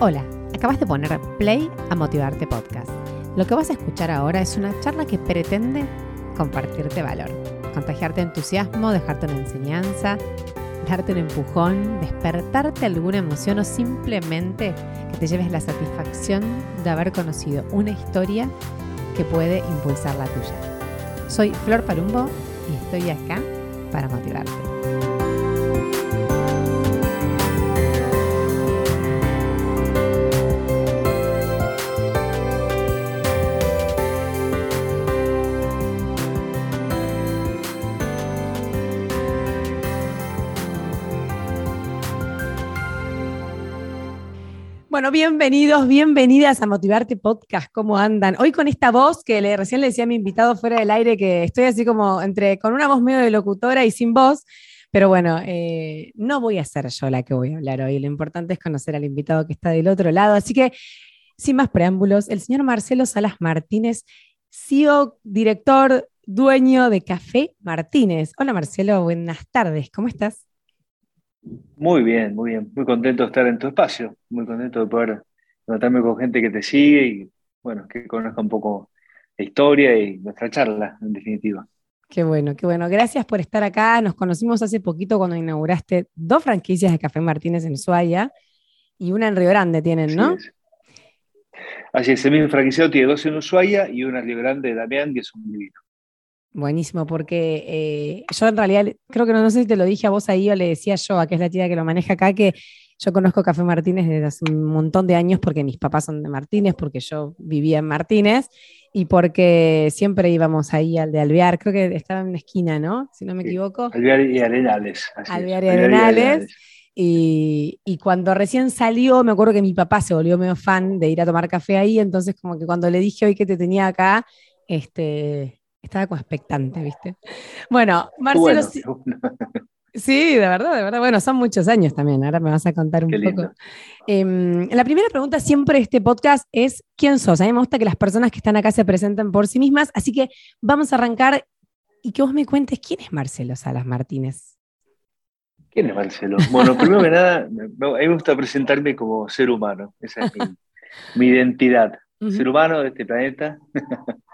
Hola, acabas de poner play a Motivarte Podcast. Lo que vas a escuchar ahora es una charla que pretende compartirte valor, contagiarte entusiasmo, dejarte una enseñanza, darte un empujón, despertarte alguna emoción o simplemente que te lleves la satisfacción de haber conocido una historia que puede impulsar la tuya. Soy Flor Palumbo y estoy acá para motivarte. Bueno, bienvenidos, bienvenidas a Motivarte Podcast. ¿Cómo andan? Hoy con esta voz que le, recién le decía a mi invitado fuera del aire que estoy así como entre con una voz medio de locutora y sin voz. Pero bueno, eh, no voy a ser yo la que voy a hablar hoy. Lo importante es conocer al invitado que está del otro lado. Así que, sin más preámbulos, el señor Marcelo Salas Martínez, CEO, director, dueño de Café Martínez. Hola Marcelo, buenas tardes. ¿Cómo estás? Muy bien, muy bien. Muy contento de estar en tu espacio. Muy contento de poder notarme con gente que te sigue y, bueno, que conozca un poco la historia y nuestra charla, en definitiva. Qué bueno, qué bueno. Gracias por estar acá. Nos conocimos hace poquito cuando inauguraste dos franquicias de Café Martínez en Ushuaia y una en Río Grande tienen, ¿no? Así es, el mismo franquiciado tiene dos en Ushuaia y una en Río Grande de Damián, que es un divino. Buenísimo, porque eh, yo en realidad creo que no, no, sé si te lo dije a vos ahí o le decía yo, a que es la tía que lo maneja acá, que yo conozco Café Martínez desde hace un montón de años porque mis papás son de Martínez, porque yo vivía en Martínez y porque siempre íbamos ahí al de Alvear, creo que estaba en una esquina, ¿no? Si no me equivoco. Alvear y Arenales. Alvear y Arenales. Y, y, cuando recién salió, me acuerdo que mi papá se volvió medio fan de ir a tomar café ahí, entonces como que cuando le dije hoy que te tenía acá, este, estaba como expectante, ¿viste? Bueno, Marcelo. Sí, de verdad, de verdad. Bueno, son muchos años también. Ahora me vas a contar un poco. Eh, la primera pregunta siempre de este podcast es: ¿quién sos? A mí me gusta que las personas que están acá se presenten por sí mismas. Así que vamos a arrancar y que vos me cuentes quién es Marcelo Salas Martínez. ¿Quién es Marcelo? Bueno, primero que nada, a mí me gusta presentarme como ser humano. Esa es mi, identidad. Ser humano de este planeta.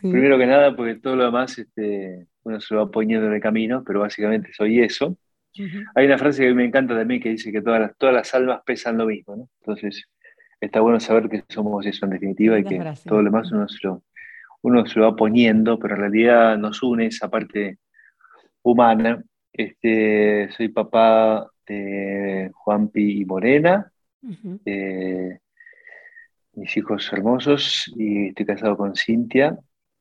Primero que nada, porque todo lo demás este, uno se lo va poniendo en el camino, pero básicamente soy eso. Hay una frase que a mí me encanta también que dice que todas las, todas las almas pesan lo mismo, ¿no? Entonces, está bueno saber que somos eso en definitiva y que todo lo demás uno se lo, uno se lo va poniendo, pero en realidad nos une esa parte humana. Este, soy papá de Juanpi y Morena, eh, mis hijos hermosos, y estoy casado con Cintia,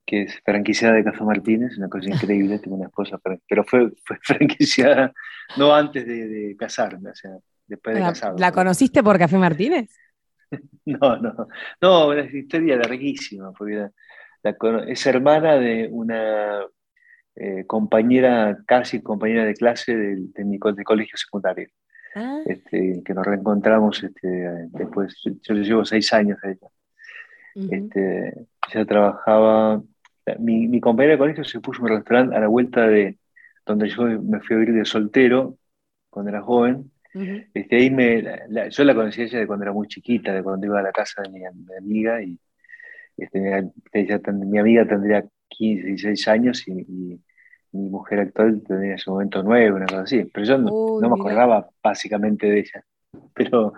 que es franquiciada de Café Martínez, una cosa increíble, tengo una esposa, pero fue, fue franquiciada no antes de, casarme, o sea, después de casarme. ¿La conociste por Café Martínez? no, no, no, una historia larguísima, porque es hermana de una eh, compañera, casi compañera de clase de, mi colegio secundario. Ah. Este, que nos reencontramos este, después, yo le llevo seis años a ella. este, ella trabajaba mi, mi compañera de colegio se puso un restaurante a la vuelta de donde yo me fui a vivir de soltero cuando era joven. este, ahí me, yo la conocí ella de cuando era muy chiquita, de cuando iba a la casa de mi, amiga y este, ella, mi amiga tendría 15, 16 años y, mi mujer actual tendría en ese momento 9, una cosa así. Pero yo no, me acordaba básicamente de ella. Pero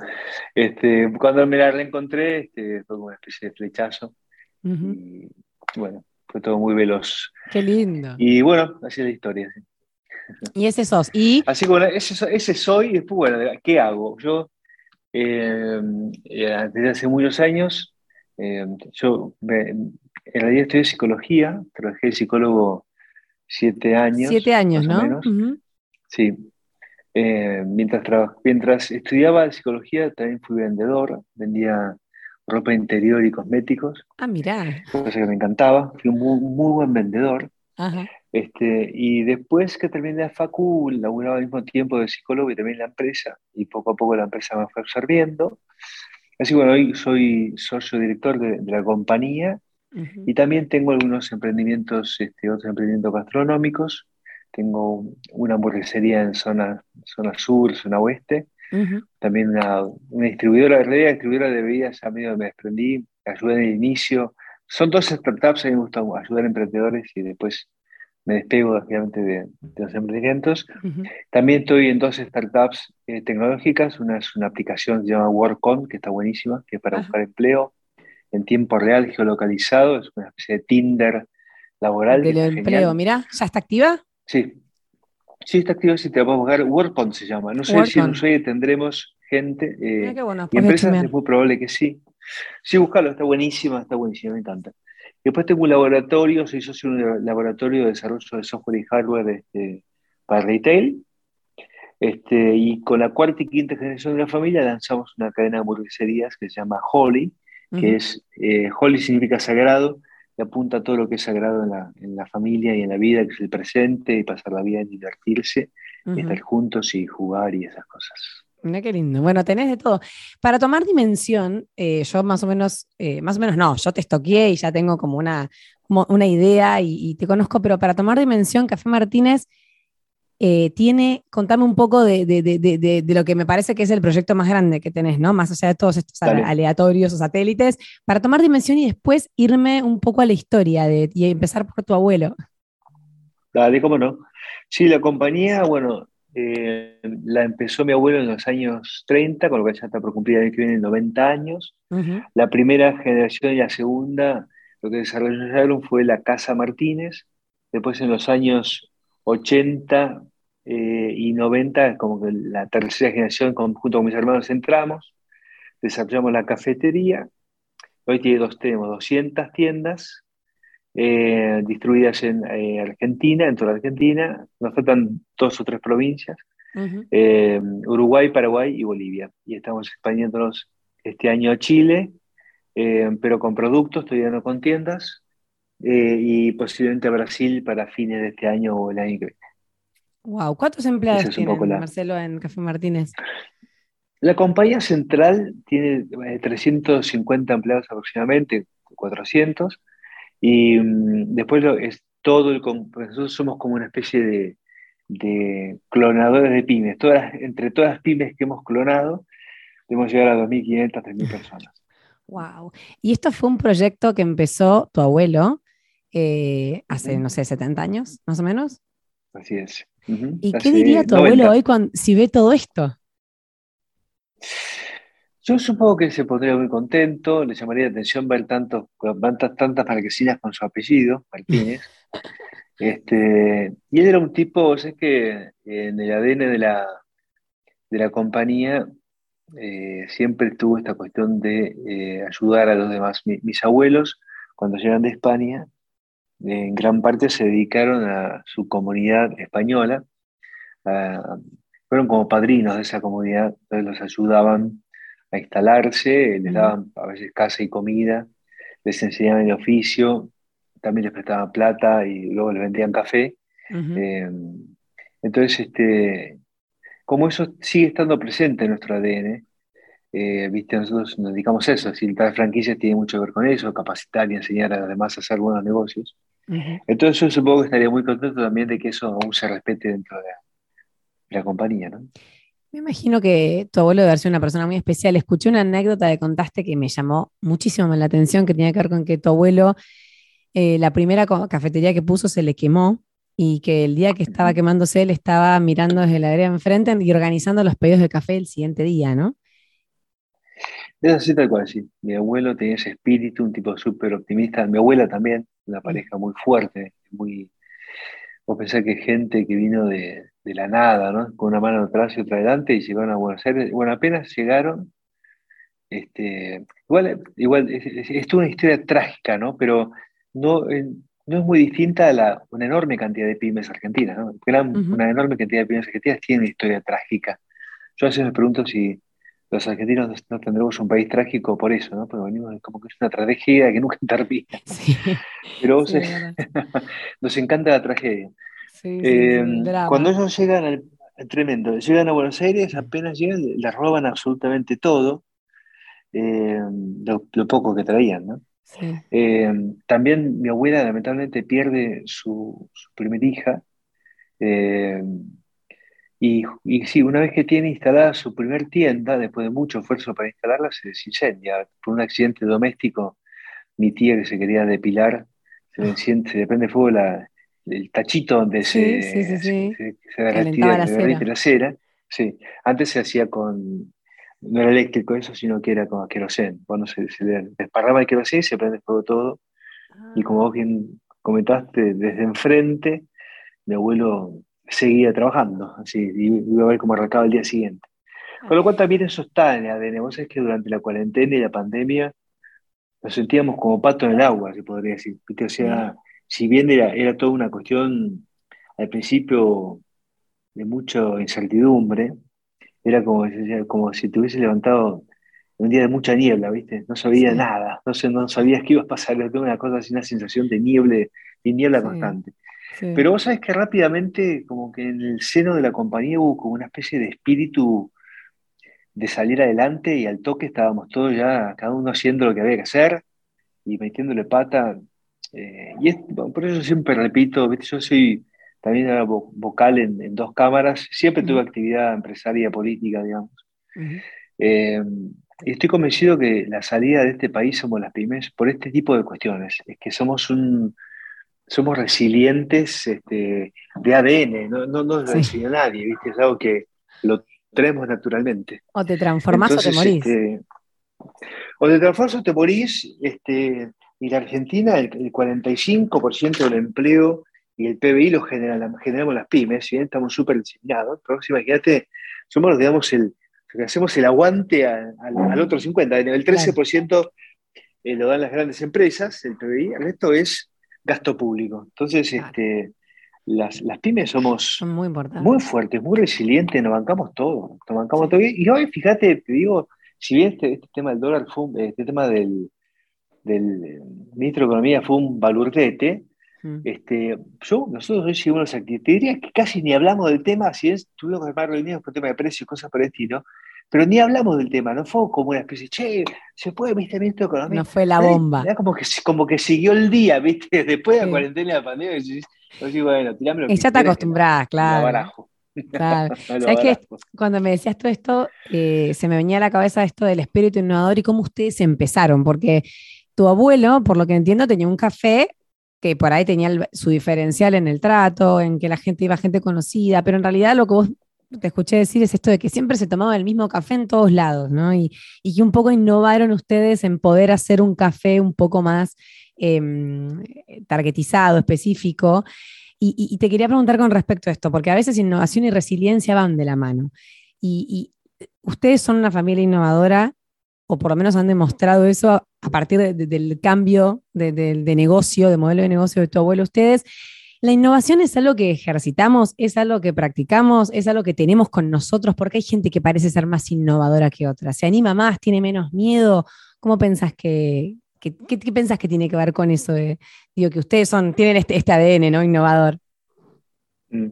este, cuando me la reencontré este, fue como una especie de flechazo. Y bueno, fue todo muy veloz. Qué lindo. Y bueno, así es la historia. Y ese sos. ¿Y? Así que bueno, ese, soy y después, bueno, ¿qué hago? Yo, eh, eh, desde hace muchos años, eh, yo en realidad estudié psicología, trabajé de psicólogo siete años. Siete años, ¿no? Sí. mientras, mientras estudiaba psicología también fui vendedor, vendía ropa interior y cosméticos. Ah, mirá. Cosa que me encantaba, fui un muy, buen vendedor. Este, y después que terminé la facu, laburaba al mismo tiempo de psicólogo y también la empresa, y poco a poco la empresa me fue absorbiendo. Así que bueno, hoy soy socio director de, la compañía y también tengo algunos emprendimientos, este, otros emprendimientos gastronómicos. Tengo una hamburguesería en zona, zona sur, zona oeste, también una, distribuidora, de distribuidora de bebidas, a medio me desprendí, ayudé en el inicio. Son dos startups, a mí me gusta ayudar a emprendedores y después me despego obviamente de, los emprendimientos. También estoy en dos startups eh, tecnológicas, una es una aplicación que se llama WorkOn, que está buenísima, que es para buscar empleo en tiempo real, geolocalizado, es una especie de Tinder laboral. Del empleo, mira, ¿ya está activa? Sí, sí está activa, sí te la a buscar, WorkOn se llama, no sé si en Ushuaia tendremos gente eh, y empresas, es muy probable que sí. Sí, buscarlo, está buenísima, está buenísima, me encanta. Después tengo un laboratorio, soy socio de un laboratorio de desarrollo de software y hardware este, para retail. Este, y con la cuarta y quinta generación de la familia lanzamos una cadena de hamburgueserías que se llama Holly, que es, eh, Holly significa sagrado, y apunta a todo lo que es sagrado en la, en la, familia y en la vida, que es el presente, y pasar la vida en divertirse, estar juntos y jugar y esas cosas. Mira qué lindo. Bueno, tenés de todo. Para tomar dimensión, eh, yo más o menos, eh, más o menos no, yo te estoqué y ya tengo como una, una idea y, te conozco, pero para tomar dimensión, Café Martínez eh, tiene, contame un poco de, lo que me parece que es el proyecto más grande que tenés, ¿no? Más allá de todos estos aleatorios o satélites, para tomar dimensión y después irme un poco a la historia y empezar por tu abuelo. Dale, cómo no. Sí, la compañía, bueno, eh, la empezó mi abuelo en los años 30, con lo que ya está por cumplir el que viene 90 años. La primera generación y la segunda, lo que desarrollaron fue la Casa Martínez. Después en los años 80 eh, y 90, como que la tercera generación, junto con mis hermanos, entramos, desarrollamos la cafetería. Hoy tiene dos, tenemos 200 tiendas eh, distribuidas en eh, Argentina, en toda Argentina, nos faltan dos o tres provincias, eh, Uruguay, Paraguay y Bolivia. Y estamos expandiéndonos este año a Chile, pero con productos, todavía no con tiendas, y posiblemente a Brasil para fines de este año o el año que viene. Wow, ¿cuántos empleados tiene Marcelo, en Café Martínez? La compañía central tiene 350 empleados aproximadamente, 400, y mm, después es todo el... Nosotros somos como una especie de, clonadores de pymes. Todas, entre todas las pymes que hemos clonado, hemos llegado a 2.500, 3.000 personas. Wow. Y esto fue un proyecto que empezó tu abuelo eh, hace, no sé, 70 años, más o menos. Así es. ¿Y qué diría tu abuelo hoy cuando, si ve todo esto? Yo supongo que se pondría muy contento, le llamaría la atención ver tantos, tantas, tantas marquesinas con su apellido, Martínez. Este, y él era un tipo, es que en el ADN de la, de la compañía eh, siempre tuvo esta cuestión de eh, ayudar a los demás. mis abuelos, cuando llegan de España, en gran parte se dedicaron a su comunidad española, fueron como padrinos de esa comunidad, entonces los ayudaban a instalarse, les daban a veces casa y comida, les enseñaban el oficio, también les prestaban plata y luego les vendían café. Em, entonces, este, como eso sigue estando presente en nuestro ADN, eh, ¿viste? nosotros nos dedicamos a eso, si el franquicias tiene mucho que ver con eso, capacitar y enseñar a los demás a hacer buenos negocios. Entonces yo supongo que estaría muy contento también de que eso aún se respete dentro de la compañía. ¿no? Me imagino que tu abuelo debe ser una persona muy especial. Escuché una anécdota que contaste que me llamó muchísimo la atención, que tenía que ver con que tu abuelo, eh, la primera cafetería que puso se le quemó y que el día que estaba quemándose él estaba mirando desde la vereda enfrente y organizando los pedidos de café el siguiente día, ¿no? Es así tal cual, sí. Mi abuelo tenía ese espíritu, un tipo súper optimista. Mi abuela también, una pareja muy fuerte, muy... Vos pensás que gente que vino de, de la nada, ¿no? Con una mano atrás y otra adelante y llegaron a Buenos Aires. Bueno, apenas llegaron, este, igual, igual es, es, una historia trágica, ¿no? Pero no, eh, no es muy distinta a la, una enorme cantidad de pymes argentinas, ¿no? Una enorme cantidad de pymes argentinas tienen una historia trágica. Yo a veces me pregunto si los argentinos no tendremos un país trágico por eso, ¿no? Porque venimos como que es una tragedia que nunca termina. Sí, Pero nos encanta la tragedia. Eh, cuando ellos llegan al, tremendo, llegan a Buenos Aires, apenas llegan, les roban absolutamente todo, eh, lo, poco que traían, ¿no? Eh, también mi abuela lamentablemente pierde su, su primera hija Y, y, sí, una vez que tiene instalada su primer tienda, después de mucho esfuerzo para instalarla, se desincendia. Por un accidente doméstico, mi tía que se quería depilar, se le, enciende, se le prende fuego la, el tachito donde se, se, derretía, la cera. Sí, antes se hacía con, no era eléctrico eso, sino que era con querosén. Cuando se, se desparraba el querosén, se prende fuego todo. Y como vos bien comentaste, desde enfrente, mi abuelo seguía trabajando, así, y iba a ver cómo arrancaba el día siguiente. Con lo cual también eso está en el ADN. Vos sabés que durante la cuarentena y la pandemia nos sentíamos como pato en el agua, se podría decir. O sea, si bien era, era toda una cuestión al principio de mucha incertidumbre, era como, como si te hubiese levantado un día de mucha niebla, ¿viste? No sabía nada, no, no sabías qué iba a pasar, era una cosa así, una sensación de niebla, de niebla constante. Pero vos sabés que rápidamente, como que en el seno de la compañía hubo como una especie de espíritu de salir adelante y al toque estábamos todos ya, cada uno haciendo lo que había que hacer y metiéndole pata. Eh, y por eso siempre repito, ¿viste? yo soy también vocal en, dos cámaras, siempre tuve actividad empresaria, política, digamos. Eh, y estoy convencido que la salida de este país somos las pymes por este tipo de cuestiones, es que somos un, somos resilientes este, de ADN, no, no nos sí. a nadie, ¿viste? es algo que lo tenemos naturalmente. O te transformás o te morís. Este, o te transformas o te morís, este, y la Argentina, el, 45% del empleo y el PBI lo generamos las pymes, si bien estamos súper diseñados, pero imagínate, somos, digamos, el, hacemos el aguante al, otro 50%, el 13% eh, lo dan las grandes empresas, el PBI, el resto es gasto público. Entonces, este, las, pymes somos muy, muy, fuertes, muy resilientes, nos bancamos todo, nos bancamos todo. Y hoy, fíjate, te digo, si bien este, este tema del dólar fue, este tema del, del ministro de Economía fue un balurdete, mm. este, yo, nosotros hoy seguimos actividades. Te diría que casi ni hablamos del tema, si es, tuvimos que armar reuniones por tema de precios, cosas por el estilo, pero ni hablamos del tema, no fue como una especie, che, se puede, viste, ministro de Economía. No fue la bomba. Era como que, como que siguió el día, viste, después de la cuarentena y la pandemia, y yo bueno, tirame lo y ya está acostumbrada, claro. Claro. ¿Sabes que cuando me decías todo esto, eh, se me venía a la cabeza esto del espíritu innovador y cómo ustedes empezaron? Porque tu abuelo, por lo que entiendo, tenía un café que por ahí tenía su diferencial en el trato, en que la gente iba gente conocida, pero en realidad lo que vos te escuché decir es esto de que siempre se tomaba el mismo café en todos lados, ¿no? Y, que un poco innovaron ustedes en poder hacer un café un poco más em, targetizado, específico. Y, te quería preguntar con respecto a esto, porque a veces innovación y resiliencia van de la mano. Y, ustedes son una familia innovadora, o por lo menos han demostrado eso a partir del cambio de, de negocio, de modelo de negocio de tu abuelo, ustedes. La innovación es algo que ejercitamos, es algo que practicamos, es algo que tenemos con nosotros, porque hay gente que parece ser más innovadora que otra. Se anima más, tiene menos miedo. ¿Cómo pensás que, qué, pensás que tiene que ver con eso? digo, que ustedes son, tienen este, este ADN, ¿no? Innovador. Mm.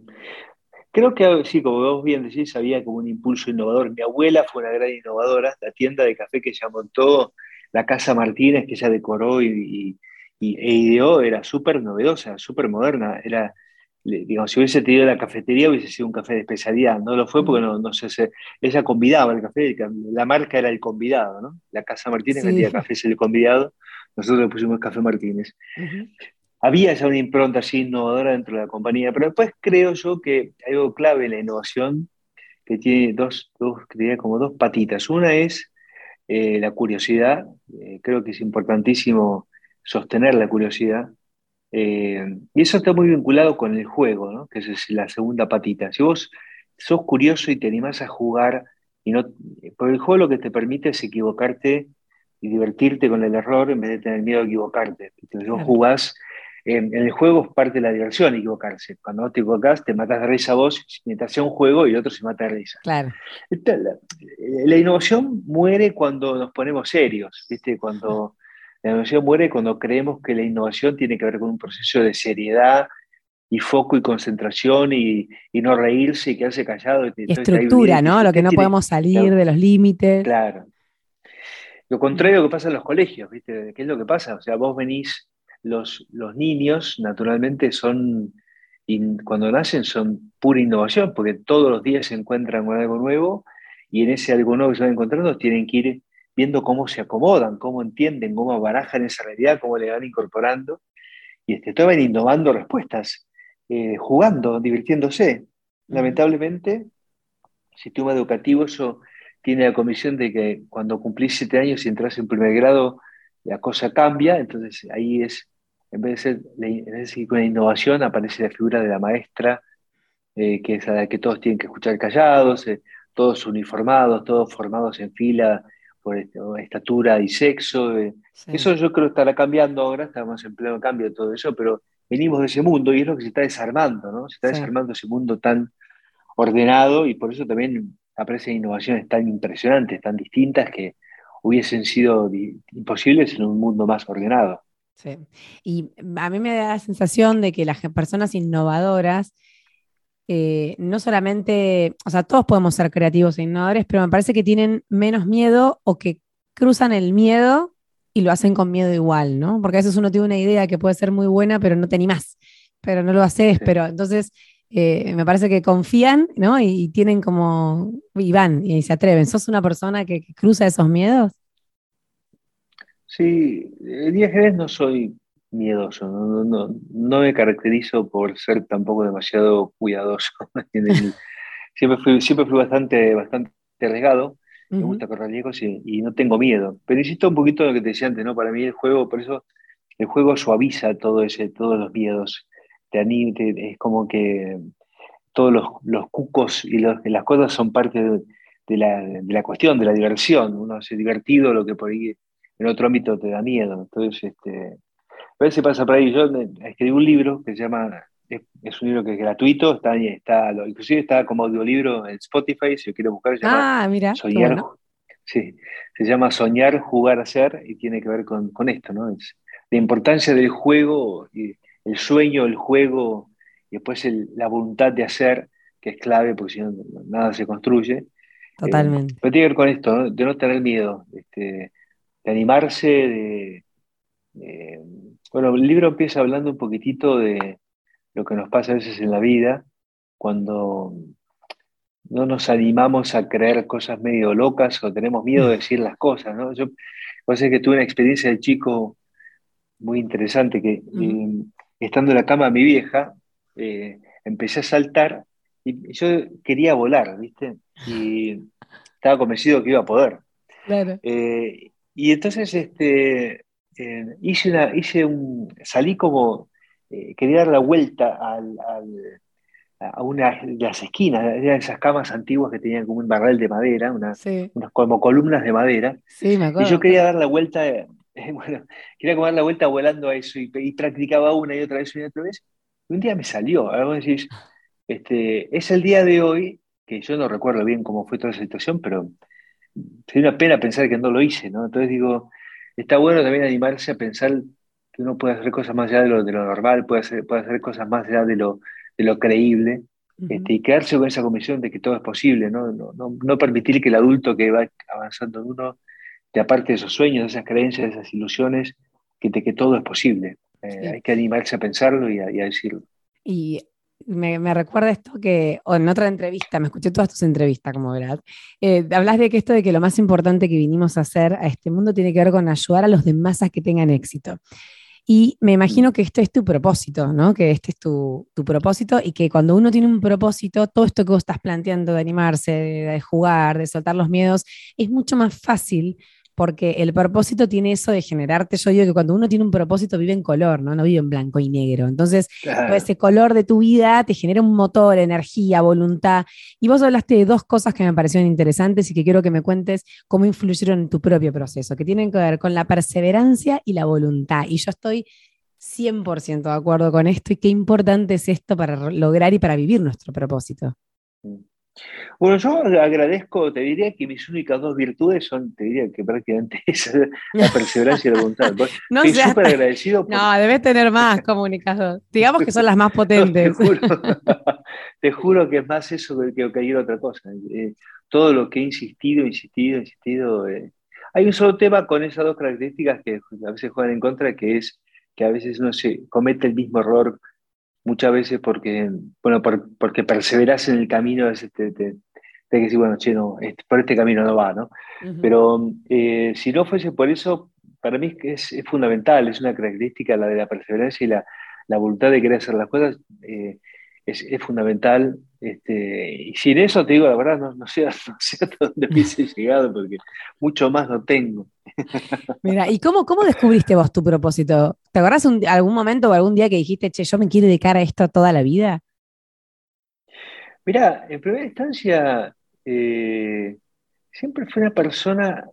Creo que sí, como vos bien decís, había como un impulso innovador. Mi abuela fue una gran innovadora, la tienda de café que ella montó, la Casa Martínez que ella decoró y, y, e ideó era súper novedosa, súper moderna. Era, digamos, si hubiese tenido la cafetería hubiese sido un café de especialidad. No lo fue porque no, no sé, ella convidaba el café, la marca era el convidado, ¿no? La Casa Martínez vendía café, es el convidado, nosotros le pusimos Café Martínez. Había ya una impronta así innovadora dentro de la compañía, pero después creo yo que hay algo clave en la innovación que tiene dos, dos como dos patitas. Una es eh, la curiosidad, eh, creo que es importantísimo sostener la curiosidad. Eh, y eso está muy vinculado con el juego, ¿no? que es la segunda patita. Si vos sos curioso y te animás a jugar, y no, porque el juego lo que te permite es equivocarte y divertirte con el error en vez de tener miedo a equivocarte. Si vos jugás, en el juego es parte de la diversión equivocarse. Cuando vos te equivocás, te matas de risa vos mientras sea un juego y el otro se mata de risa. Claro. la, innovación muere cuando nos ponemos serios, ¿viste? Cuando la innovación muere cuando creemos que la innovación tiene que ver con un proceso de seriedad y foco y concentración y, no reírse y quedarse callado. Estructura, ¿no? Lo que no podemos salir de los límites. Claro. Lo contrario que pasa en los colegios, ¿viste? ¿Qué es lo que pasa? O sea, vos venís, los, los niños naturalmente son y cuando nacen son pura innovación, porque todos los días se encuentran con algo nuevo y en ese algo nuevo que se van encontrando tienen que ir viendo cómo se acomodan, cómo entienden, cómo barajan esa realidad, cómo le van incorporando y este, estaban innovando respuestas, eh, jugando, divirtiéndose. Lamentablemente, el sistema educativo eso tiene la comisión de que cuando cumplís siete años y entras en primer grado, la cosa cambia, entonces ahí es en vez de ser con la innovación, aparece la figura de la maestra, eh, que es a la que todos tienen que escuchar callados, eh, todos uniformados, todos formados en fila por este, estatura y sexo. Eh. Eso yo creo que estará cambiando ahora, estamos en pleno cambio de todo eso, pero venimos de ese mundo y es lo que se está desarmando, ¿no? Se está desarmando ese mundo tan ordenado y por eso también aparecen innovaciones tan impresionantes, tan distintas que hubiesen sido imposibles en un mundo más ordenado. Sí. Y a mí me da la sensación de que las personas innovadoras, eh, no solamente, o sea, todos podemos ser creativos e innovadores, pero me parece que tienen menos miedo o que cruzan el miedo y lo hacen con miedo igual, ¿no? Porque a veces uno tiene una idea que puede ser muy buena, pero no te más pero no lo haces, pero entonces eh, me parece que confían, ¿no? Y, tienen como, y van, y se atreven. ¿Sos una persona que cruza esos miedos? Sí, el ajedrez no soy miedoso, no, no, me caracterizo por ser tampoco demasiado cuidadoso. siempre, fui, siempre fui bastante, bastante arriesgado, me gusta correr riesgos y, no tengo miedo. Pero insisto un poquito en lo que te decía antes, ¿no? Para mí el juego, por eso el juego suaviza todo ese, todos los miedos, te anima, es como que todos los, los cucos y, las cosas son parte de, la, de, la, cuestión, de la diversión. Uno hace divertido lo que por ahí en otro ámbito te da miedo. Entonces, este, a veces pasa por ahí. Yo escribí un libro que se llama, es, un libro que es gratuito, está, está, inclusive está como audiolibro en Spotify, si lo quiero buscar, se llama ah, mira, Soñar. Sí, se llama Soñar, Jugar, Hacer y tiene que ver con, con esto, ¿no? Es la importancia del juego, y el sueño, el juego y después la voluntad de hacer, que es clave porque si no, nada se construye. Totalmente. Eh, pero tiene que ver con esto, de no tener miedo. Este, de animarse, de, Bueno, el libro empieza hablando un poquitito de lo que nos pasa a veces en la vida, cuando no nos animamos a creer cosas medio locas o tenemos miedo de decir las cosas, ¿no? Yo, sé que tuve una experiencia de chico muy interesante, que eh, estando en la cama de mi vieja, eh, empecé a saltar y yo quería volar, ¿viste? Y estaba convencido que iba a poder. Claro. Eh, y entonces este, eh, hice, una, hice un, salí como, eh, quería dar la vuelta al, a una de las esquinas, de esas camas antiguas que tenían como un barral de madera, unas como columnas de madera. Sí, me y yo quería dar la vuelta, eh, bueno, quería dar la vuelta volando a eso y, practicaba una y otra vez y otra vez. Y un día me salió, vos decís, este, es el día de hoy, que yo no recuerdo bien cómo fue toda esa situación, pero sería una pena pensar que no lo hice, ¿no? Entonces digo, está bueno también animarse a pensar que uno puede hacer cosas más allá de lo, de lo normal, puede hacer, puede hacer cosas más allá de lo, de lo creíble, este, y quedarse con esa convicción de que todo es posible, ¿no? No, no, permitir que el adulto que va avanzando en uno te aparte de esos sueños, de esas creencias, de esas ilusiones, que, que todo es posible. Eh, hay que animarse a pensarlo y a, y a decirlo. Y me, recuerda esto que, o en otra entrevista, me escuché todas tus entrevistas, como verás, eh, hablas de que esto de que lo más importante que vinimos a hacer a este mundo tiene que ver con ayudar a los demás a que tengan éxito. Y me imagino que este es tu propósito, ¿no? Que este es tu, tu, propósito y que cuando uno tiene un propósito, todo esto que vos estás planteando de animarse, de jugar, de soltar los miedos, es mucho más fácil porque el propósito tiene eso de generarte, yo digo que cuando uno tiene un propósito vive en color, no, no vive en blanco y negro. Entonces, ese color de tu vida te genera un motor, energía, voluntad. Y vos hablaste de dos cosas que me parecieron interesantes y que quiero que me cuentes cómo influyeron en tu propio proceso, que tienen que ver con la perseverancia y la voluntad. Y yo estoy 100% de acuerdo con esto y qué importante es esto para lograr y para vivir nuestro propósito. Bueno, yo agradezco, te diría que mis únicas dos virtudes son, te diría que prácticamente es la perseverancia y la voluntad. No Estoy súper agradecido. No, debes tener más comunicados. Digamos que son las más potentes. te, juro, que es más eso que, que cualquier otra cosa. Eh, todo lo que he insistido, insistido, insistido. Eh. Hay un solo tema con esas dos características que a veces juegan en contra, que es que a veces uno se comete el mismo error muchas veces porque, bueno, porque perseveras en el camino, de que decir, bueno, che, no, por este camino no va, ¿no? Pero eh, si no fuese por eso, para mí es, es, fundamental, es una característica la de la perseverancia y la, la voluntad de querer hacer las cosas. Eh, es, es, fundamental. Este, y sin eso, te digo, la verdad, no, no, sé, no sé hasta dónde hubiese llegado, porque mucho más no tengo. Mira, ¿y cómo, cómo descubriste vos tu propósito? ¿Te acordás un, algún momento o algún día que dijiste, che, yo me quiero dedicar a esto toda la vida? Mira, en primera instancia, eh, siempre fui una persona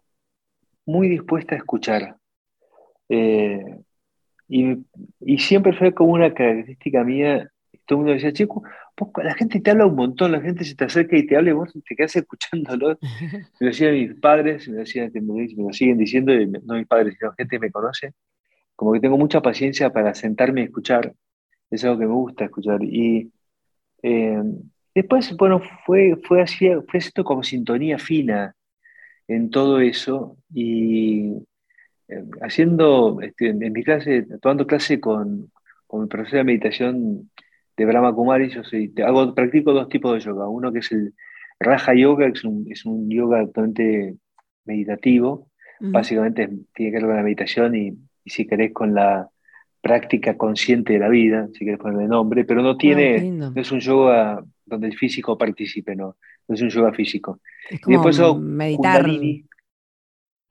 muy dispuesta a escuchar. Eh, y, y, siempre fue como una característica mía todo el mundo decía, chico, la gente te habla un montón, la gente se te acerca y te habla y vos te quedas escuchándolo. Me lo decían mis padres, me lo, decían, me lo siguen diciendo, no mis padres, sino gente que me conoce. Como que tengo mucha paciencia para sentarme y escuchar. Es algo que me gusta escuchar. Y eh, después, bueno, fue, fue así, fue esto como sintonía fina en todo eso. Y eh, haciendo, este, en mi clase, tomando clase con, con mi profesor de meditación de Brahma Kumari, yo soy, hago, practico dos tipos de yoga. Uno que es el Raja Yoga, que es un, es un yoga totalmente meditativo. Básicamente tiene que ver con la meditación y, y, si querés con la práctica consciente de la vida, si querés ponerle nombre, pero no ah, tiene, no es un yoga donde el físico participe, no, no es un yoga físico. Es como y después meditar.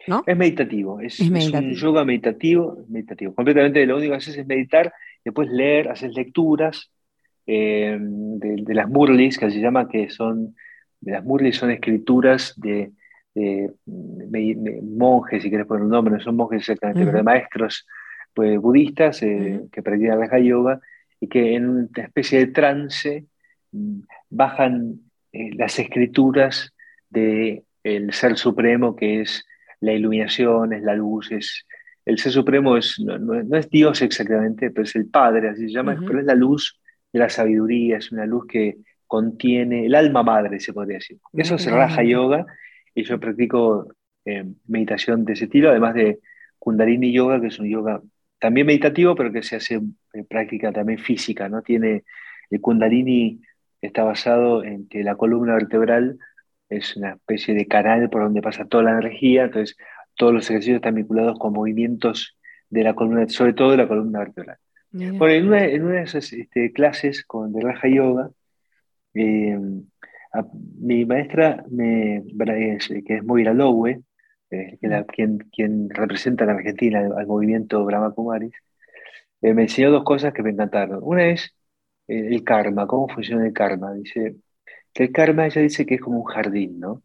¿No? Es meditativo, es, es, un yoga meditativo, meditativo. Completamente lo único que haces es meditar, después leer, haces lecturas, eh, de, las Murlis, que se llama, que son, de las Murlis son escrituras de, monjes, si quieres poner un nombre, no son monjes exactamente, pero de maestros pues, budistas eh, que practican Raja Yoga y que en una especie de trance mm, bajan eh, las escrituras del el Ser Supremo, que es la iluminación, es la luz, es, el Ser Supremo es, no, es Dios exactamente, pero es el Padre, así se llama, pero es la luz de la sabiduría, es una luz que contiene el alma madre, se podría decir. Eso es Raja Yoga y yo practico eh, meditación de ese estilo, además de Kundalini Yoga, que es un yoga también meditativo, pero que se hace en práctica también física, ¿no? Tiene, el Kundalini está basado en que la columna vertebral es una especie de canal por donde pasa toda la energía, entonces todos los ejercicios están vinculados con movimientos de la columna, sobre todo de la columna vertebral. Bueno, en una, de esas este, clases con de Raja Yoga, eh, mi maestra, me, que es Moira Lowe, eh, quien, quien representa en Argentina al, movimiento Brahma Kumaris, eh, me enseñó dos cosas que me encantaron. Una es el karma, cómo funciona el karma. Dice que el karma, ella dice que es como un jardín, ¿no?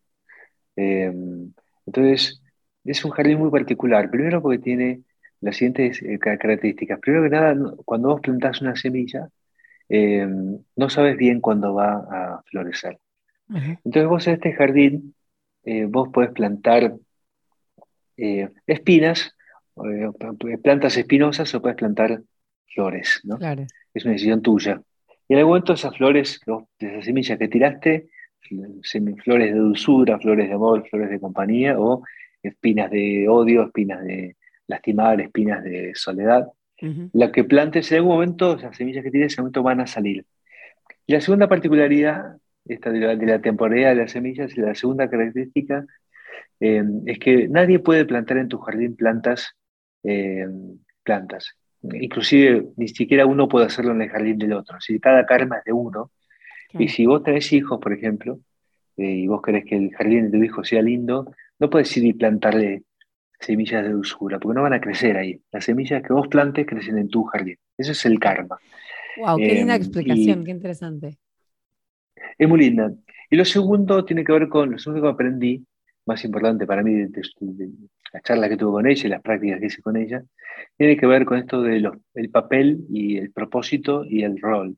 entonces, es un jardín muy particular. Primero porque tiene las siguientes eh, características. Primero que nada, cuando vos plantás una semilla, eh, no sabes bien cuándo va a florecer. Entonces vos en este jardín, eh, vos podés plantar espinas, plantas espinosas o puedes plantar flores, ¿no? Es una decisión tuya. Y en algún momento esas flores, de esas semillas que tiraste, flores de dulzura, flores de amor, flores de compañía, o espinas de odio, espinas de, lastimar espinas de soledad. La que plantes en algún momento, las semillas que tienes en algún momento van a salir. Y la segunda particularidad esta de, la, temporalidad de las semillas, y la segunda característica, eh, es que nadie puede plantar en tu jardín plantas, eh, plantas. Inclusive ni siquiera uno puede hacerlo en el jardín del otro. Si cada karma es de uno, y si vos tenés hijos, por ejemplo, eh, y vos querés que el jardín de tu hijo sea lindo, no puedes ir y plantarle semillas de dulzura, porque no van a crecer ahí. Las semillas que vos plantes crecen en tu jardín. Eso es el karma. Wow, qué linda em, explicación, qué interesante. Es muy linda. Y lo segundo tiene que ver con, lo segundo que aprendí, más importante para mí de, la charla que tuve con ella y las prácticas que hice con ella, tiene que ver con esto del papel y el propósito y el rol.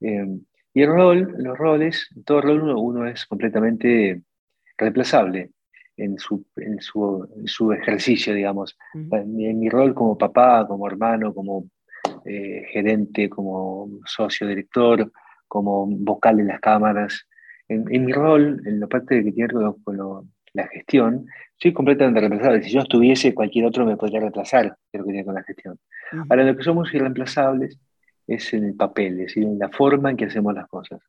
Em, y el rol, los roles, todo rol uno, uno es completamente reemplazable en su, en su, su ejercicio, digamos. en, mi rol como papá, como hermano, como eh, gerente, como socio director, como vocal en las cámaras. En, mi rol, en la parte que tiene que ver con, la gestión, soy completamente reemplazable. Si yo estuviese, cualquier otro me podría reemplazar de lo que tiene con la gestión. Ahora, lo que somos irreemplazables es en el papel, es decir, en la forma en que hacemos las cosas.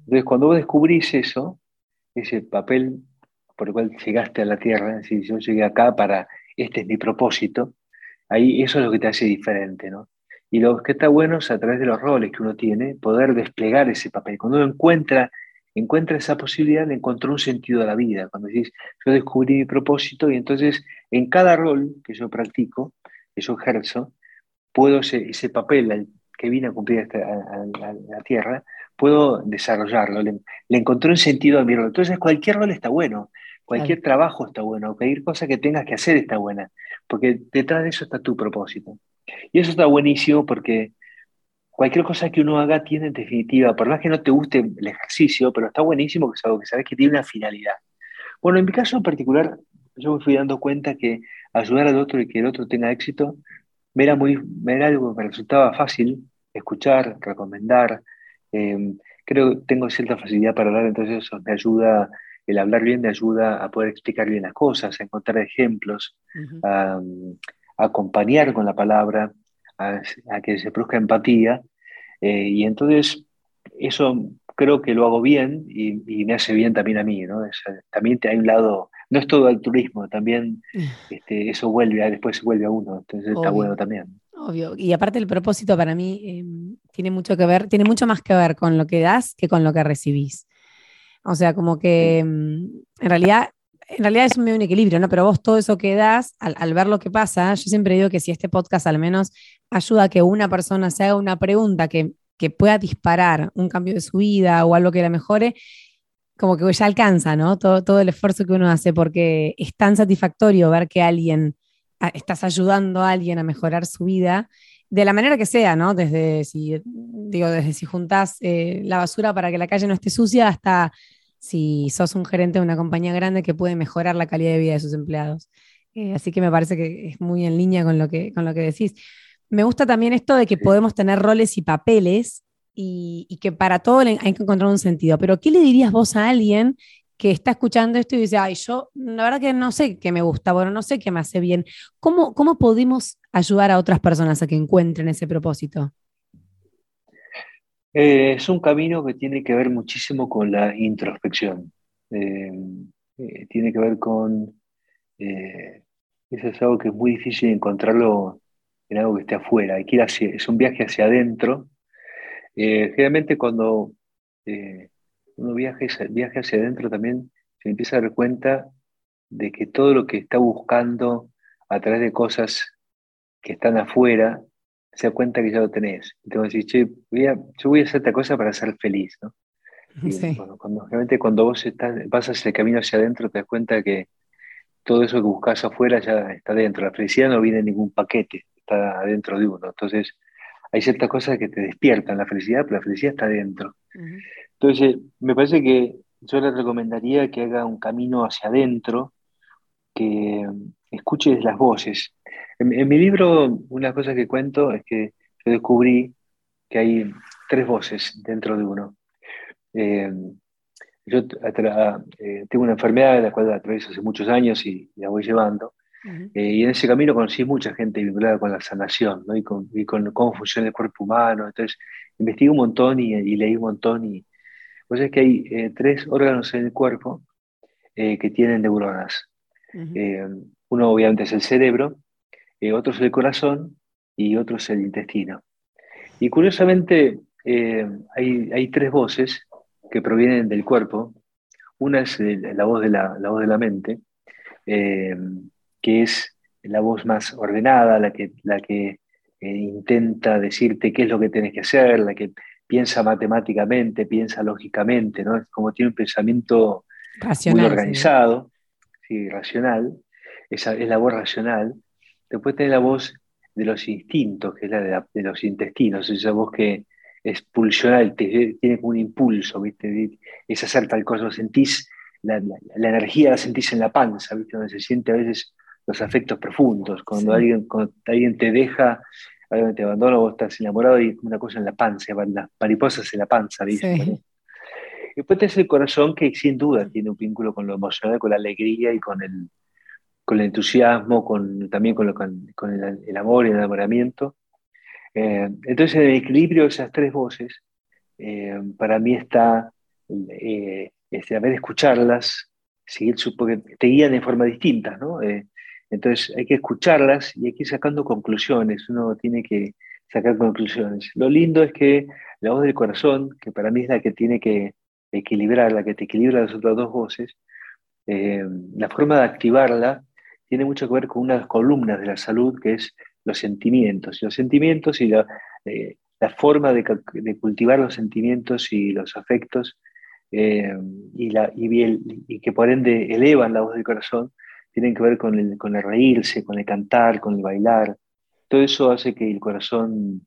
Entonces, cuando vos descubrís eso, ese papel por el cual llegaste a la Tierra, decir, yo llegué acá para, este es mi propósito, ahí eso es lo que te hace diferente, ¿no? Y lo que está bueno es a través de los roles que uno tiene, poder desplegar ese papel. Cuando uno encuentra, encuentra esa posibilidad, le encontró un sentido a la vida. Cuando decís, yo descubrí mi propósito y entonces en cada rol que yo practico, que yo ejerzo, puedo ese, papel que vine a cumplir a, la Tierra, puedo desarrollarlo. Le, encontré un sentido a mi rol. Entonces cualquier rol está bueno, cualquier trabajo está bueno, cualquier cosa que tengas que hacer está buena, porque detrás de eso está tu propósito. Y eso está buenísimo porque cualquier cosa que uno haga tiene en definitiva, por más que no te guste el ejercicio, pero está buenísimo que es algo que sabes que tiene una finalidad. Bueno, en mi caso en particular, yo me fui dando cuenta que ayudar al otro y que el otro tenga éxito me era, muy, me era algo que me resultaba fácil escuchar, recomendar. Em, creo que tengo cierta facilidad para hablar, entonces eso me ayuda, el hablar bien me ayuda a poder explicar bien las cosas, a encontrar ejemplos, a, acompañar con la palabra, a, que se produzca empatía. Eh, y entonces eso creo que lo hago bien y, me hace bien también a mí, ¿no? también hay un lado, no es todo altruismo, también este, eso vuelve, después se vuelve a uno, entonces está bueno también. Obvio, y aparte el propósito para mí em, tiene mucho que ver, tiene mucho más que ver con lo que das que con lo que recibís. O sea, como que em, en realidad en realidad es medio un equilibrio, ¿no? Pero vos todo eso que das, al, ver lo que pasa, yo siempre digo que si este podcast al menos ayuda a que una persona se haga una pregunta que, pueda disparar un cambio de su vida o algo que la mejore, como que ya alcanza, ¿no? Todo, todo el esfuerzo que uno hace, porque es tan satisfactorio ver que alguien, estás ayudando a alguien a mejorar su vida, de la manera que sea, ¿no? Desde si, digo, desde si juntás eh, la basura para que la calle no esté sucia hasta si sos un gerente de una compañía grande que puede mejorar la calidad de vida de sus empleados. Eh, así que me parece que es muy en línea con lo que, con lo que decís. Me gusta también esto de que podemos tener roles y papeles y, que para todo hay que encontrar un sentido. Pero, ¿qué le dirías vos a alguien que está escuchando esto y dice, ay, yo la verdad que no sé qué me gusta, bueno, no sé qué me hace bien? ¿Cómo, cómo podemos ayudar a otras personas a que encuentren ese propósito? Eh, es un camino que tiene que ver muchísimo con la introspección. Eh, eh, tiene que ver con... eso es algo que es muy difícil encontrarlo en algo que esté afuera. Hay que ir hacia, es un viaje hacia adentro. generalmente cuando uno viaja, viaja hacia adentro también se empieza a dar cuenta de que todo lo que está buscando a través de cosas que están afuera se da cuenta que ya lo tenés. Y te vas a decir, voy a, yo voy a hacer esta cosa para ser feliz, ¿no? cuando, realmente cuando vos estás, pasas el camino hacia adentro, te das cuenta que todo eso que buscas afuera ya está dentro. La felicidad no viene en ningún paquete, está adentro de uno. Entonces, hay ciertas cosas que te despiertan la felicidad, pero la felicidad está dentro. Entonces, me parece que yo le recomendaría que haga un camino hacia adentro, que escuches las voces. En, mi libro, una cosa que cuento es que yo descubrí que hay tres voces dentro de uno. Eh, yo eh, tengo una enfermedad de la cual atravieso hace muchos años y, la voy llevando. Eh, y en ese camino conocí mucha gente vinculada con la sanación ¿no? y, con, cómo funciona el cuerpo humano. Entonces, investigué un montón y, leí un montón. Y, pues es que hay tres órganos en el cuerpo que tienen neuronas. Uno obviamente es el cerebro, eh, otro es el corazón y otro es el intestino. Y curiosamente eh, hay, tres voces que provienen del cuerpo. Una es la, voz de la, voz de la mente, eh, que es la voz más ordenada, la que, la que intenta decirte qué es lo que tienes que hacer, la que piensa matemáticamente, piensa lógicamente, ¿no? Como tiene un pensamiento muy organizado, sí, racional esa es la voz racional. Después tenés la voz de los instintos, que es la de, los intestinos, esa voz que es pulsional, tiene como un impulso, ¿viste? Es hacer tal cosa, sentís, la, energía la sentís en la panza, ¿viste? Donde se siente a veces los afectos profundos. Cuando, alguien, alguien te deja, alguien te abandona, vos estás enamorado y una cosa en la panza, las mariposas en la panza, ¿viste? Después tenés el corazón que sin duda tiene un vínculo con lo emocional, con la alegría y con el, con el entusiasmo, con, también con, con, el, amor y el enamoramiento. Eh, entonces, en el equilibrio de esas tres voces, eh, para mí está eh, este, escucharlas, seguir porque te guían de forma distinta, ¿no? entonces hay que escucharlas y hay que ir sacando conclusiones, uno tiene que sacar conclusiones. Lo lindo es que la voz del corazón, que para mí es la que tiene que equilibrar, la que te equilibra las otras dos voces, la forma de activarla tiene mucho que ver con una de las columnas de la salud, que es los sentimientos. Y los sentimientos y la, eh, forma de, cultivar los sentimientos y los afectos eh, y, la, y, que por ende elevan la voz del corazón, tienen que ver con el, con el reírse, con el cantar, con el bailar. Todo eso hace que el corazón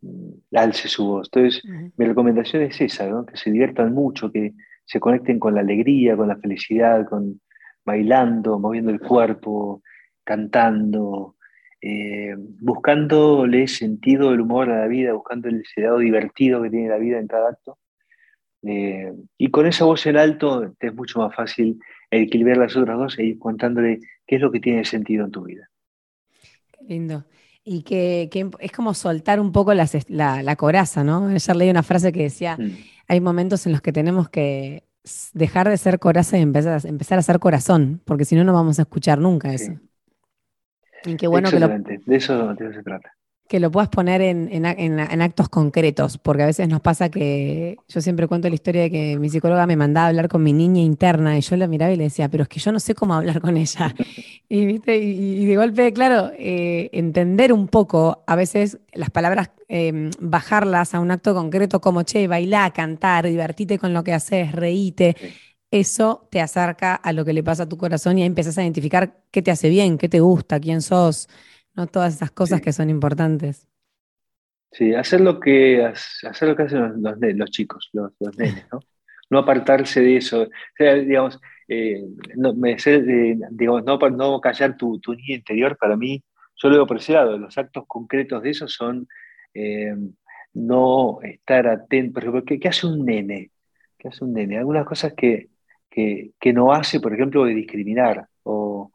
mm, alce su voz. Entonces, mi recomendación es esa, que se diviertan mucho, que se conecten con la alegría, con la felicidad, con bailando, moviendo el cuerpo, cantando, eh, buscándole sentido del humor a la vida, buscando el lado divertido que tiene la vida en cada acto. Eh, y con esa voz en alto te es mucho más fácil equilibrar las otras dos e ir contándole qué es lo que tiene sentido en tu vida. Qué lindo. Y que, es como soltar un poco la, coraza, ¿no? Ayer leí una frase que decía, mm. hay momentos en los que tenemos que dejar de ser coraza y empezar, empezar a ser corazón, porque si no, no vamos a escuchar nunca eso. Y qué bueno que lo, de, eso, de eso se trata que lo puedas poner en, actos concretos, porque a veces nos pasa que yo siempre cuento la historia de que mi psicóloga me mandaba a hablar con mi niña interna y yo la miraba y le decía, pero es que yo no sé cómo hablar con ella. y, ¿viste? y, de golpe, claro, eh, entender un poco, a veces las palabras, em, bajarlas a un acto concreto como, che, bailá, cantar, divertite con lo que haces, reíte. Eso te acerca a lo que le pasa a tu corazón y ahí empezás a identificar qué te hace bien, qué te gusta, quién sos. ¿No? Todas esas cosas que son importantes. Sí, hacer lo que, hacer lo que hacen los, chicos, los, los, nenes, ¿no? No apartarse de eso. O sea, digamos, eh, no, me, digamos, no, no callar tu, tu niño interior, para mí, yo lo veo por ese lado. Los actos concretos de eso son eh, no estar atento. Por ejemplo, ¿qué, hace un nene? ¿Qué hace un nene? Algunas cosas que, que, que no hace, por ejemplo, de discriminar o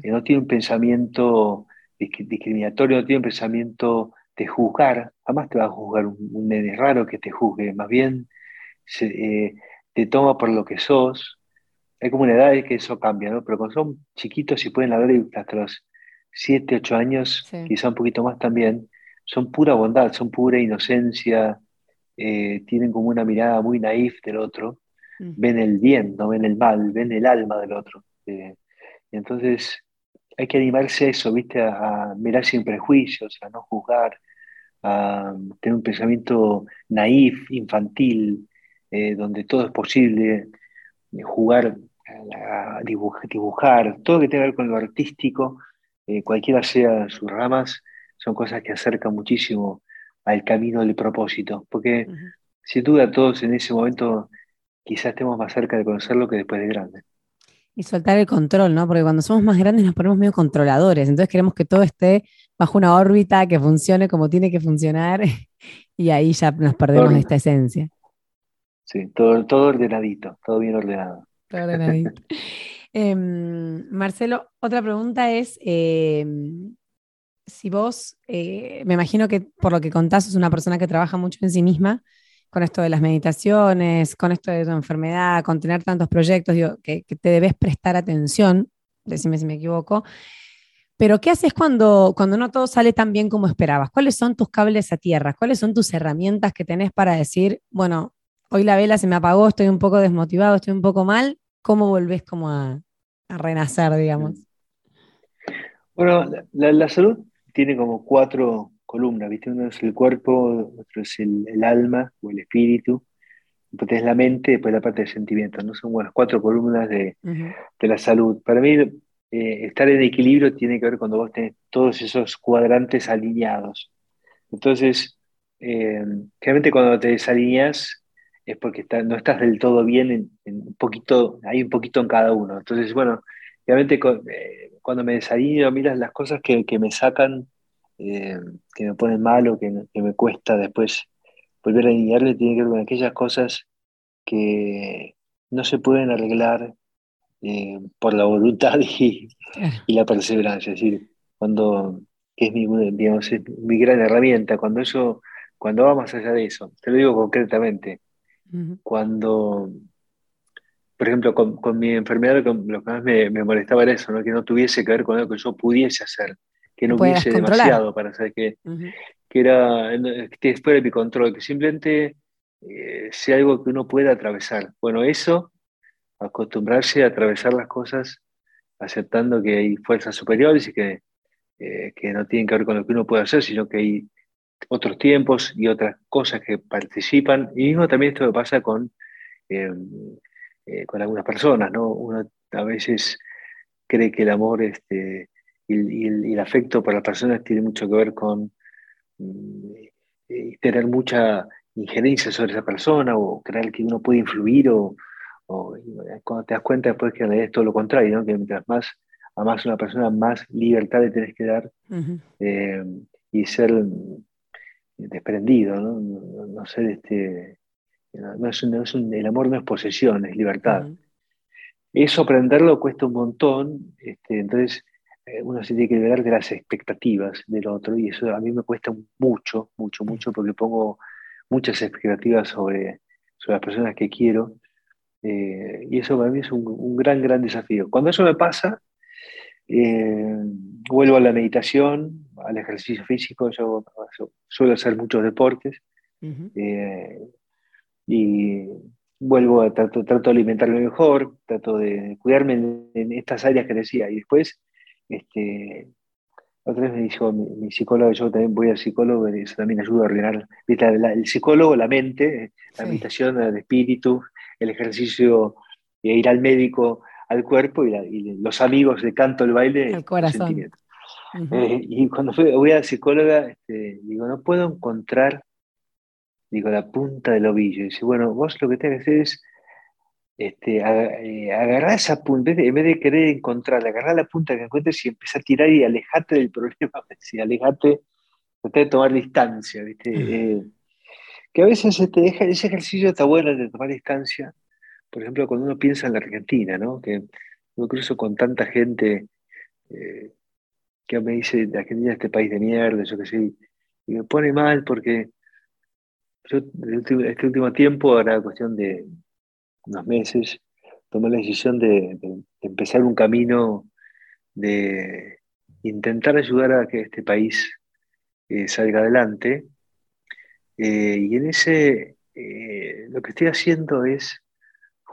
que no tiene un pensamiento discriminatorio, no tiene pensamiento de juzgar, jamás te va a juzgar un, nene raro que te juzgue, más bien eh, te toma por lo que sos. Hay como una edad en que eso cambia, ¿no? Pero cuando son chiquitos y pueden hablar hasta los 7, 8 años, quizá un poquito más también, son pura bondad, son pura inocencia, eh, tienen como una mirada muy naif del otro, mm. ven el bien, no ven el mal, ven el alma del otro. Eh, y entonces hay que animarse a eso, ¿viste? A, mirar sin prejuicios, a no juzgar, a tener un pensamiento naif, infantil, eh, donde todo es posible, eh, jugar, a dibujar, todo que tenga que ver con lo artístico, eh, cualquiera sea sus ramas, son cosas que acercan muchísimo al camino del propósito, porque sin duda todos en ese momento quizás estemos más cerca de conocerlo que después de grande. Y soltar el control, ¿no? Porque cuando somos más grandes nos ponemos medio controladores, entonces queremos que todo esté bajo una órbita que funcione como tiene que funcionar y ahí ya nos perdemos esta esencia. Sí, todo, todo ordenadito, todo bien ordenado. Todo ordenadito. Em, Marcelo, otra pregunta es, em, si vos, eh, me imagino que por lo que contás, es una persona que trabaja mucho en sí misma, con esto de las meditaciones, con esto de tu enfermedad, con tener tantos proyectos, que, te debes prestar atención, decime si me equivoco. Pero ¿qué haces cuando, cuando no todo sale tan bien como esperabas? ¿Cuáles son tus cables a tierra? ¿Cuáles son tus herramientas que tenés para decir, bueno, hoy la vela se me apagó, estoy un poco desmotivado, estoy un poco mal? ¿Cómo volvés como a, renacer, digamos? Bueno, la, salud tiene como cuatro columnas, ¿viste? Uno es el cuerpo, otro es el, alma o el espíritu, después es la mente, después la parte de sentimientos, ¿no? Son las cuatro columnas de, la salud. Para mí, eh, estar en equilibrio tiene que ver cuando vos tenés todos esos cuadrantes alineados. Entonces, eh, realmente cuando te desalineas es porque no estás del todo bien en, un poquito, hay un poquito en cada uno. Entonces, bueno, realmente eh, cuando me desalineo, miras las cosas que, que me sacan eh, que me ponen mal o que, me cuesta después volver a alinearle, tiene que ver con aquellas cosas que no se pueden arreglar eh, por la voluntad y, la perseverancia. Es decir, cuando que es mi, digamos, mi gran herramienta. Cuando eso, cuando va más allá de eso, te lo digo concretamente, cuando, por ejemplo, con, mi enfermedad lo que, más me, molestaba era eso, ¿no? que no tuviese que ver con algo que yo pudiese hacer, que no hubiese demasiado para hacer que, que era que fuera de mi control, que simplemente eh, sea algo que uno pueda atravesar. Bueno, eso, acostumbrarse a atravesar las cosas aceptando que hay fuerzas superiores y que, eh, que no tienen que ver con lo que uno puede hacer, sino que hay otros tiempos y otras cosas que participan. Y mismo también esto me pasa con, em, eh, con algunas personas, ¿no? Uno a veces cree que el amor este, y, el, afecto por las personas tiene mucho que ver con mm, eh, tener mucha injerencia sobre esa persona o creer que uno puede influir o, cuando te das cuenta después que en realidad es todo lo contrario, ¿no? que mientras más amas a una persona, más libertad le tenés que dar eh, y ser desprendido, ¿no? No, ser este. No es, el amor no es posesión, es libertad. Eso aprenderlo cuesta un montón, este, entonces eh, uno se tiene que liberar de las expectativas del otro y eso a mí me cuesta mucho, mucho, mucho porque pongo muchas expectativas sobre, sobre las personas que quiero eh, y eso para mí es un, gran, gran desafío. Cuando eso me pasa, eh, vuelvo a la meditación, al ejercicio físico, yo, suelo hacer muchos deportes eh, y vuelvo a trato, trato, de alimentarme mejor, trato de cuidarme en, estas áreas que decía y después este, otra vez me dijo mi, psicólogo, yo también voy al psicólogo, eso también ayuda a ordenar, el psicólogo, la mente, la meditación, el espíritu, el ejercicio, e ir al médico, al cuerpo y, los amigos de canto, el baile, el corazón. Eh, y cuando fui, voy a la psicóloga, este, digo, no puedo encontrar, digo, la punta del ovillo. Y dice, bueno, vos lo que tenés que hacer es este, eh, agarrar esa punta, en vez de querer encontrarla, agarrar la punta que encuentres y empezar a tirar y alejate del problema, sí, alejate, tratar de tomar distancia, ¿viste? Eh, que a veces este, ese ejercicio está bueno de tomar distancia, por ejemplo, cuando uno piensa en la Argentina, ¿no? Que yo cruzo con tanta gente eh, que me dice, de Argentina este país de mierda, yo qué sé, y me pone mal porque yo este último tiempo, ahora cuestión de unos meses, tomé la decisión de, empezar un camino de intentar ayudar a que este país eh, salga adelante. Eh, y en ese, lo que estoy haciendo es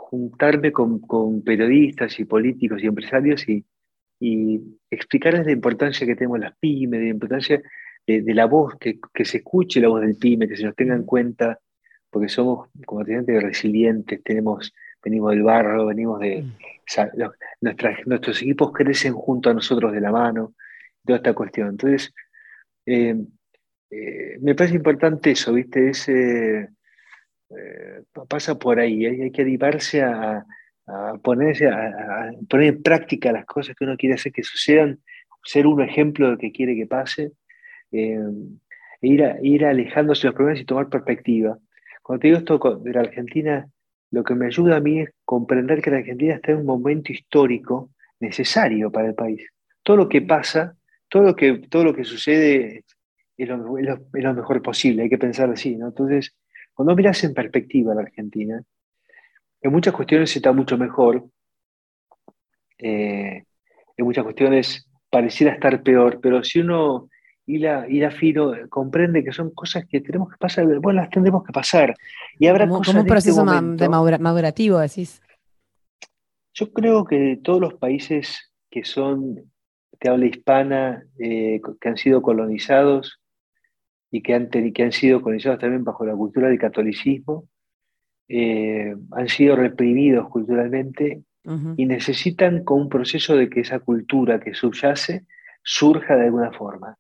juntarme con, periodistas y políticos y empresarios y, explicarles la importancia que tenemos las pymes, de la importancia de, la voz, que, se escuche la voz del pyme, que se nos tenga en cuenta, porque somos, como te digo, resilientes, tenemos, venimos del barro, venimos de... Mm. nuestros equipos crecen junto a nosotros de la mano, toda esta cuestión. Entonces, eh, eh, me parece importante eso, ¿viste? Ese eh, pasa por ahí, hay, que animarse a, ponerse, a, poner en práctica las cosas que uno quiere hacer que sucedan, ser un ejemplo de lo que quiere que pase, e ir, ir alejándose de los problemas y tomar perspectiva. Cuando te digo esto de la Argentina, lo que me ayuda a mí es comprender que la Argentina está en un momento histórico necesario para el país. Todo lo que pasa, todo lo que, todo lo que sucede es lo, es lo mejor posible, hay que pensar así, ¿no? Entonces, cuando miras en perspectiva la Argentina, en muchas cuestiones está mucho mejor, eh, en muchas cuestiones pareciera estar peor, pero si uno hila, fino, comprende que son cosas que tenemos que pasar, bueno, las tendremos que pasar. Y habrá como, un este proceso de madurativo, decís. Yo creo que todos los países que son de habla hispana, eh, que han sido colonizados, y que han, que han sido colonizados también bajo la cultura del catolicismo, eh, han sido reprimidos culturalmente y necesitan con un proceso de que esa cultura que subyace surja de alguna forma.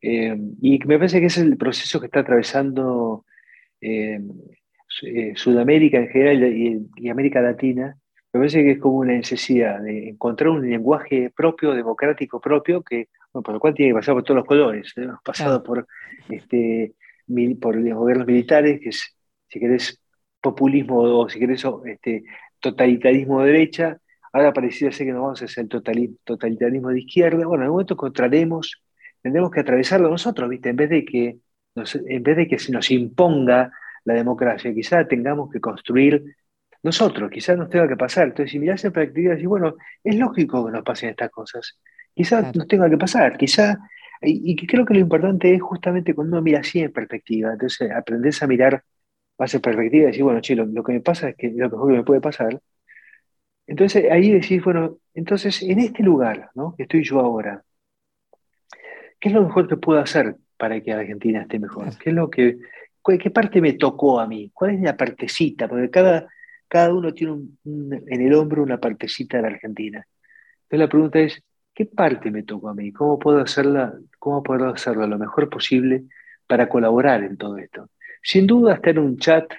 Eh, y me parece que es el proceso que está atravesando eh, Sudamérica en general y, América Latina, me parece que es como una necesidad de encontrar un lenguaje propio, democrático propio, que, por lo cual tiene que pasar por todos los colores. Hemos pasado por, este, por los gobiernos militares, que es, si querés, populismo o si querés, este, totalitarismo de derecha. Ahora pareciera ser que nos vamos a hacer el totalitarismo de izquierda. Bueno, en algún momento encontraremos, tendremos que atravesarlo nosotros, ¿viste? En vez de que, en vez de que se nos imponga la democracia, quizá tengamos que construir nosotros, quizás nos tenga que pasar. Entonces, si mirás en perspectiva, decís, bueno, es lógico que nos pasen estas cosas. Quizás nos tenga que pasar, quizá, y, y, creo que lo importante es justamente cuando uno mira así en perspectiva, entonces aprendes a mirar más en perspectiva y decir, bueno, che, lo, que me pasa es que lo mejor que me puede pasar. Entonces ahí decís, bueno, entonces en este lugar, ¿no? Que estoy yo ahora, ¿qué es lo mejor que puedo hacer para que Argentina esté mejor? ¿Qué es lo que, qué parte me tocó a mí? ¿Cuál es la partecita? Porque cada, cada uno tiene en el hombro una partecita de la Argentina. Entonces la pregunta es, ¿qué parte me tocó a mí? ¿Cómo puedo hacerla, cómo puedo hacerlo lo mejor posible para colaborar en todo esto? Sin duda estar en un chat,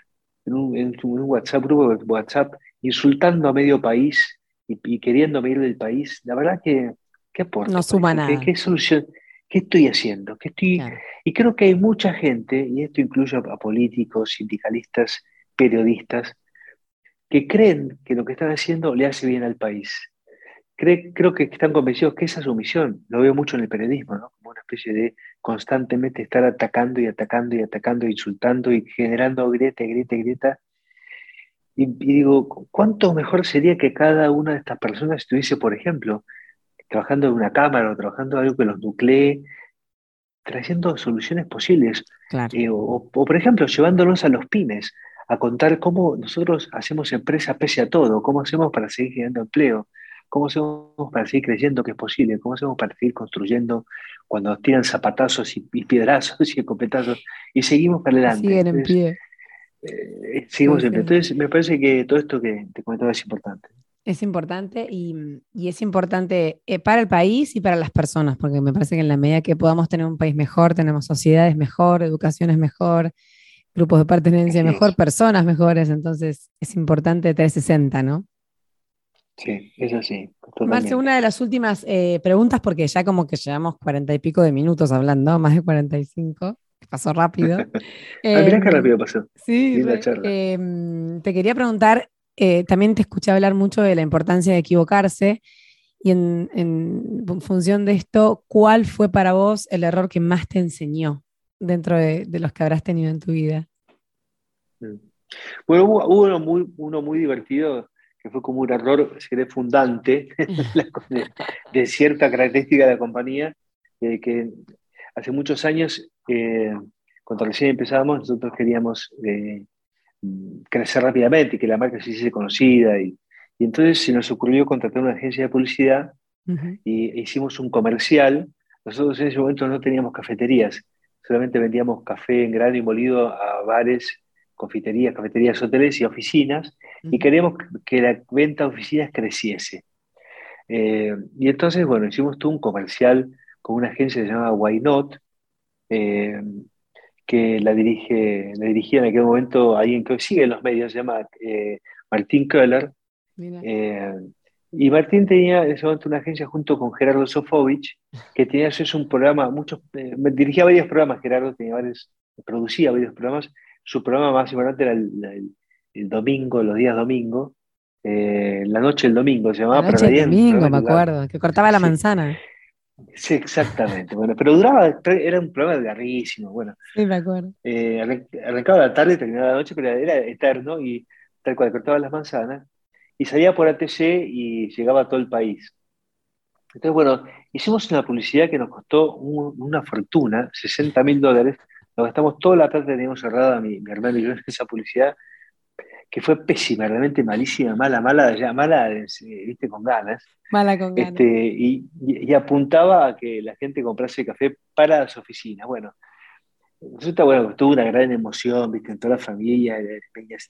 en un, WhatsApp, grupo de WhatsApp, insultando a medio país y, queriendo ir del país, la verdad que, ¿qué aporta? No suma nada. ¿Qué, solución? ¿Qué estoy haciendo? ¿Qué estoy... Y creo que hay mucha gente, y esto incluye a políticos, sindicalistas, periodistas, que creen que lo que están haciendo le hace bien al país. creo que están convencidos que esa es su misión. Lo veo mucho en el periodismo, ¿no? como una especie de constantemente estar atacando y atacando y atacando, insultando y generando grieta, grieta, grieta. Y, y digo, ¿cuánto mejor sería que cada una de estas personas estuviese, por ejemplo, trabajando en una cámara o trabajando en algo que los nuclee, trayendo soluciones posibles? Eh, o, por ejemplo, llevándolos a los pymes a contar cómo nosotros hacemos empresa pese a todo, cómo hacemos para seguir generando empleo, cómo hacemos para seguir creyendo que es posible, cómo hacemos para seguir construyendo cuando nos tiran zapatazos y, piedrazos y escopetazos y seguimos para adelante. Siguen en pie. Eh, seguimos en pie. Entonces, me parece que todo esto que te comentaba es importante. Es importante y, y, es importante eh, para el país y para las personas, porque me parece que en la medida que podamos tener un país mejor, tenemos sociedades mejor, educación es mejor, grupos de pertenencia mejor, personas mejores, entonces es importante 360, ¿no? Sí, es así. Marce, una de las últimas eh, preguntas, porque ya como que llevamos cuarenta y pico de minutos hablando, más de 45, que pasó rápido. ah, mirá qué em, rápido pasó. Sí, em, te quería preguntar, eh, también te escuché hablar mucho de la importancia de equivocarse, y en función de esto, ¿cuál fue para vos el error que más te enseñó? dentro de, los que habrás tenido en tu vida? Mm. Bueno, hubo, uno, muy, uno muy divertido que fue como un error fundante de, cierta característica de la compañía, eh, que hace muchos años, eh, cuando recién empezábamos, nosotros queríamos eh, crecer rápidamente y que la marca se hiciese conocida. Y, y, entonces se nos ocurrió contratar una agencia de publicidad y hicimos un comercial. Nosotros en ese momento no teníamos cafeterías, solamente vendíamos café en grano y molido a bares, confiterías, cafeterías, hoteles y oficinas, y queríamos que la venta de oficinas creciese. Eh, y entonces, bueno, hicimos todo un comercial con una agencia que se llama Why Not, eh, que la, dirige, la dirigía en aquel momento alguien que hoy sigue en los medios, se llama eh, Martín Köhler. Y Martín tenía en ese momento una agencia junto con Gerardo Sofovich, que tenía a un programa, muchos, eh, dirigía varios programas, Gerardo tenía varios, producía varios programas. Su programa más importante era el, domingo, los días domingo, eh, la noche del domingo, se llamaba. La noche del domingo, me acuerdo, que cortaba la manzana. Sí, exactamente. Bueno, pero duraba, era un programa larguísimo. Bueno, sí, me acuerdo. Eh, arrancaba la tarde, terminaba la noche, pero era eterno y tal cual cortaba las manzanas y salía por ATC y llegaba a todo el país. Entonces, bueno, hicimos una publicidad que nos costó una fortuna, 60 mil dólares. Nos gastamos toda la plata que teníamos cerrada, mi, mi, hermano y yo, en esa publicidad, que fue pésima, realmente malísima, mala, mala, ya mala, viste, con ganas. Mala con ganas. Este, y, y, apuntaba a que la gente comprase café para las oficinas. Bueno, resulta, bueno, tuvo una gran emoción, viste, en toda la familia.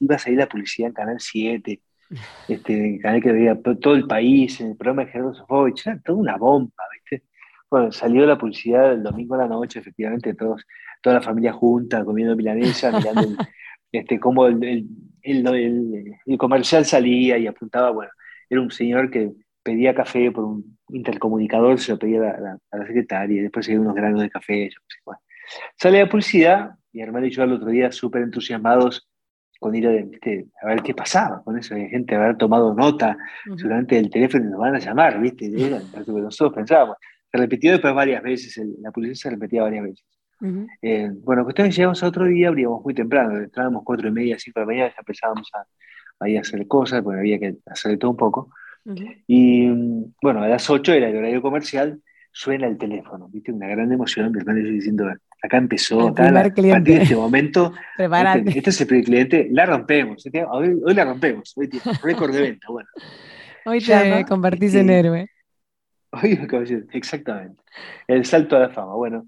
Iba a salir la publicidad en Canal 7 este, canal que veía todo el país, en el programa de Gerardo Sofovich, era toda una bomba, ¿viste? Bueno, salió la publicidad el domingo a la noche, efectivamente, todos, toda la familia junta, comiendo milanesa, mirando este, cómo el, el, comercial salía y apuntaba, bueno, era un señor que pedía café por un intercomunicador, se lo pedía a la, a la secretaria, y después seguía unos granos de café. bueno. Sale la publicidad, mi hermano y yo al otro día súper entusiasmados con ir a, ver qué pasaba con eso. Hay gente haber tomado nota, seguramente del teléfono nos van a llamar, ¿viste? Era lo que nosotros pensábamos. se repitió después varias veces, la publicidad se repetía varias veces. Eh, bueno, cuestiones llegamos a otro día, abríamos muy temprano, entrábamos cuatro y media, cinco de la mañana, ya empezábamos a, a hacer cosas, porque había que hacer todo un poco. Y bueno, a las 8 era el horario comercial, suena el teléfono, ¿viste? Una gran emoción, mi hermano diciendo, acá empezó, acá a partir de este momento, este, este, es el primer cliente, la rompemos, hoy, la rompemos, hoy récord de venta, bueno. Hoy te convertís en héroe. Hoy exactamente, el salto a la fama, bueno.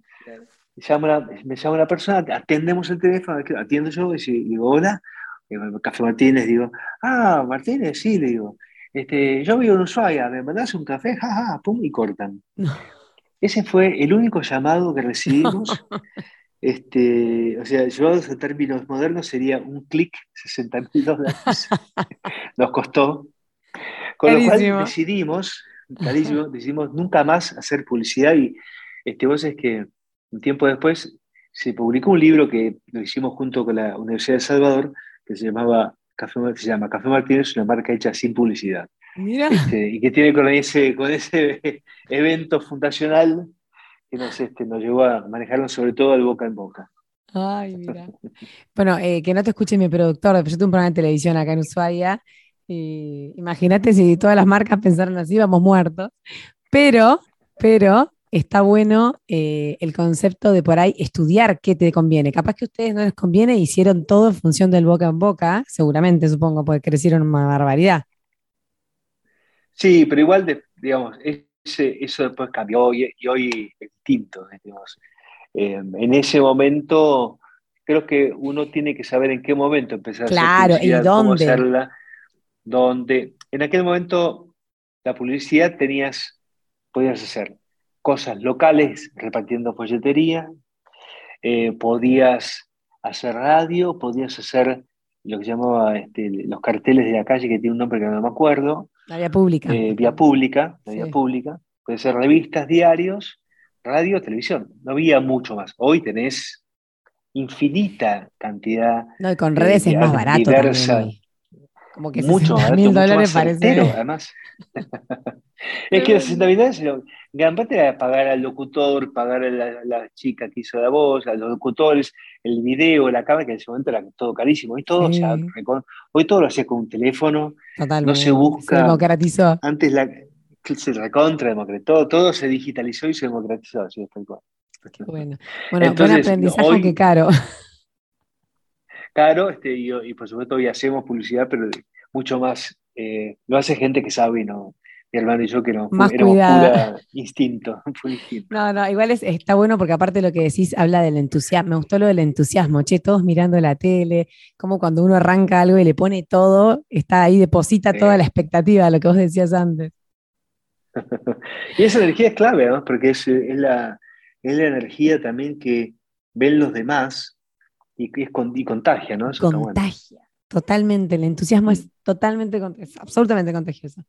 Me llama, una, persona, atendemos el teléfono, atiendo yo y digo, hola, Café Martínez, digo, ah, Martínez, sí, le digo, este, yo vivo en Ushuaia, ¿me mandás un café? Ja, pum, y cortan. Ese fue el único llamado que recibimos. Este, o sea, llevados a términos modernos sería un clic, 60 mil dólares. Nos costó. Con lo cual decidimos, decidimos nunca más hacer publicidad y este, vos es que un tiempo después se publicó un libro que lo hicimos junto con la Universidad de Salvador, que se llamaba Café, se llama Café Martínez, una marca hecha sin publicidad. Este, y que tiene con ese, con ese evento fundacional que nos, este, nos llevó a manejarlo sobre todo al boca en boca. Ay, mira. bueno, eh, que no te escuche mi productor, yo tengo un programa de televisión acá en Ushuaia. Imagínate si todas las marcas pensaron así, vamos muertos. Pero, pero está bueno eh, el concepto de por ahí estudiar qué te conviene. Capaz que a ustedes no les conviene, hicieron todo en función del boca en boca, seguramente supongo, porque crecieron una barbaridad. Sí, pero igual, digamos, eso después cambió y, hoy es distinto. Eh, en ese momento, creo que uno tiene que saber en qué momento empezar claro, a hacer publicidad, y dónde. Cómo hacerla, dónde. En aquel momento, la publicidad tenías, podías hacer cosas locales repartiendo folletería, eh, podías hacer radio, podías hacer lo que llamaba este, los carteles de la calle, que tiene un nombre que no me acuerdo. La vía pública. Eh, vía pública, la vía pública. Puede ser revistas, diarios, radio, televisión. No había mucho más. Hoy tenés infinita cantidad. No, y con redes es más barato. También, como que mucho mil dólares parece. además. es que los 60 mil dólares, gran parte era pagar al locutor, pagar a la, chica que hizo la voz, a los locutores, el video, la cámara, que en ese momento era todo carísimo. Hoy todo, hoy todo lo hacía con un teléfono, no se busca. Se democratizó. Antes la, se recontra democratizó, todo, se digitalizó y se democratizó. Así, Bueno, bueno Entonces, aprendizaje hoy, que caro caro, este, y, por supuesto hoy hacemos publicidad, pero mucho más, eh, lo hace gente que sabe y no, mi hermano y yo que no, más éramos instinto, No, no, igual es, está bueno porque aparte de lo que decís habla del entusiasmo, me gustó lo del entusiasmo, che, todos mirando la tele, como cuando uno arranca algo y le pone todo, está ahí, deposita toda la expectativa, lo que vos decías antes. y esa energía es clave, ¿no? porque es, es, la, es la energía también que ven los demás y, es contagia, ¿no? contagia. Totalmente, el entusiasmo es totalmente, absolutamente contagioso.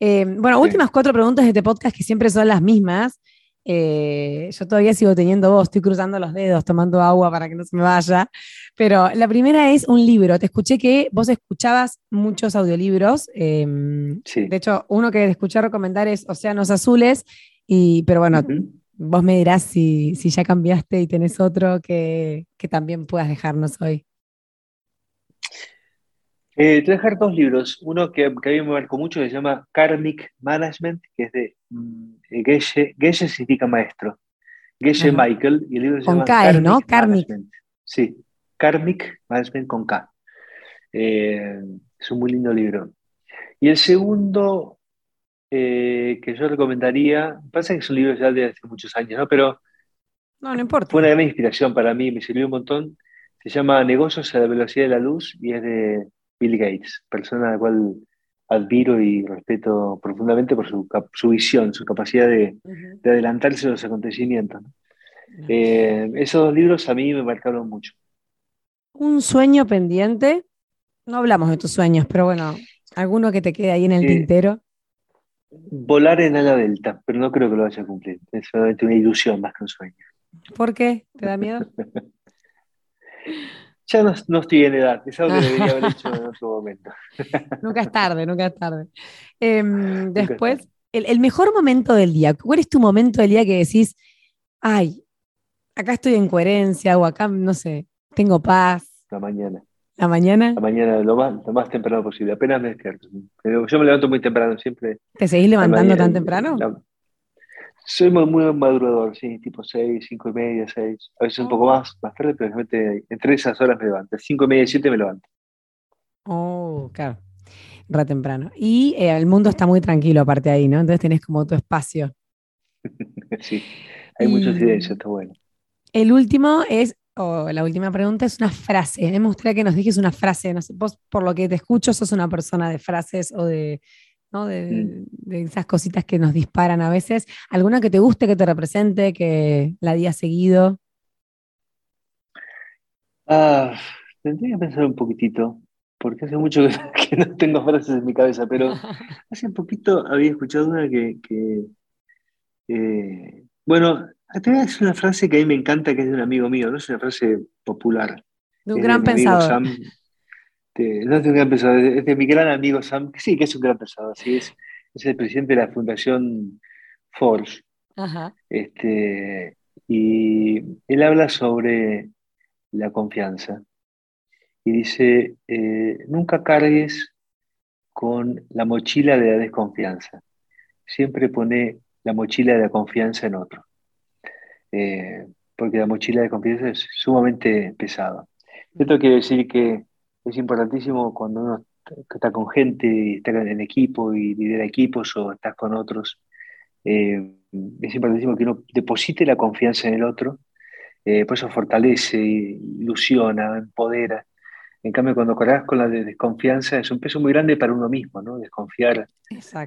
Eh, bueno, últimas cuatro preguntas de este podcast que siempre son las mismas. Eh, yo todavía sigo teniendo voz, estoy cruzando los dedos, tomando agua para que no se me vaya. Pero la primera es un libro. Te escuché que vos escuchabas muchos audiolibros. Em, de hecho, uno que escuché recomendar es Océanos Azules. Y, pero bueno, Vos me dirás si, ya cambiaste y tenés otro que, también puedas dejarnos hoy. Eh, te voy a dejar dos libros. Uno que, a mí me marcó mucho se llama Karmic Management, que es de mm, Geshe, Geshe significa maestro. Geshe Michael, y el libro se con K, ¿no? Karmic. Sí, Karmic Management con K. Eh, es un muy lindo libro. Y el segundo eh, que yo recomendaría, pasa que es un libro ya de hace muchos años, ¿no? Pero no, no importa. fue una gran inspiración para mí, me sirvió un montón. Se llama Negocios a la velocidad de la luz y es de Bill Gates, persona a la cual admiro y respeto profundamente por su, su visión, su capacidad de, adelantarse a los acontecimientos. Eh, esos dos libros a mí me marcaron mucho. Un sueño pendiente. No hablamos de tus sueños, pero bueno, alguno que te quede ahí en el tintero. Volar en ala delta, pero no creo que lo vaya a cumplir. Es solamente una ilusión más que un sueño. ¿Por qué? ¿Te da miedo? ya no, estoy en edad, es algo que debería haber hecho en otro momento. nunca es tarde, nunca es tarde. Em, después, el, mejor momento del día. ¿Cuál es tu momento del día que decís, ay, acá estoy en coherencia o acá, no sé, tengo paz? La mañana. ¿La mañana? La mañana, lo más, lo más temprano posible, apenas me despierto. Pero yo me levanto muy temprano siempre. ¿Te seguís levantando tan temprano? soy muy, muy, madurador, sí, tipo 6, 5 y media, 6. A veces un poco oh. más, más tarde, pero entre esas horas me levanto. 5 y media, 7 me levanto. Oh, claro. Re temprano. Y eh, el mundo está muy tranquilo aparte ahí, ¿no? Entonces tenés como tu espacio. sí, hay mucho silencio, está bueno. El último es, o la última pregunta es una frase. Me gustaría que nos dijes una frase. No sé, vos, por lo que te escucho, sos una persona de frases o de, ¿no? de, mm. de, esas cositas que nos disparan a veces. ¿Alguna que te guste, que te represente, que la hayas seguido? Ah, tendría que pensar un poquitito porque hace mucho que, no tengo frases en mi cabeza, pero hace un poquito había escuchado una que, eh, bueno, es una frase que a mí me encanta, que es de un amigo mío, no es una frase popular. De un gran pensador. no es de un gran pensador, es de mi gran amigo Sam, que sí, que es un gran pensador, sí, es, es el presidente de la Fundación Forge. Este, y él habla sobre la confianza y dice, eh, nunca cargues con la mochila de la desconfianza, siempre pone la mochila de la confianza en otro, eh, porque la mochila de confianza es sumamente pesada. Esto quiere decir que es importantísimo cuando uno está con gente, y está en equipo y lidera equipos o estás con otros, eh, es importantísimo que uno deposite la confianza en el otro, por eso fortalece, ilusiona, empodera en cambio, cuando cargas con la desconfianza es un peso muy grande para uno mismo, ¿no? Desconfiar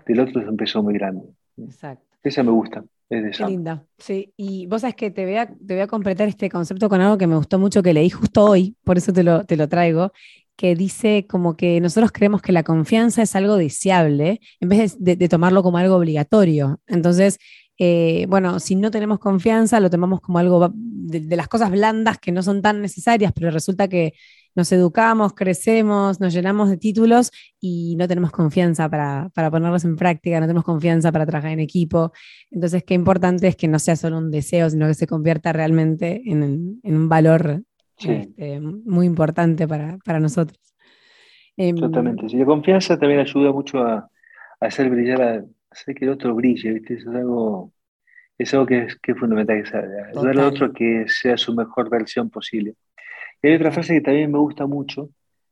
del otro es un peso muy grande. Exacto. Esa me gusta. Es Qué linda. Sí, y vos sabes que te voy, a, te voy a completar este concepto con algo que me gustó mucho que leí justo hoy, por eso te lo, te lo traigo, que dice como que nosotros creemos que la confianza es algo deseable en vez de, tomarlo como algo obligatorio. Entonces, eh, bueno, si no tenemos confianza, lo tomamos como algo de, las cosas blandas que no son tan necesarias, pero resulta que nos educamos, crecemos, nos llenamos de títulos y no tenemos confianza para, ponerlos en práctica, no tenemos confianza para trabajar en equipo. Entonces, qué importante es que no sea solo un deseo, sino que se convierta realmente en, un valor este, muy importante para, nosotros. Em, Totalmente. Y la confianza también ayuda mucho a, hacer brillar, a hacer que el otro brille, ¿viste? Eso es algo, es algo que, es, que es fundamental, ayudar al otro a que sea su mejor versión posible. Y hay otra frase que también me gusta mucho,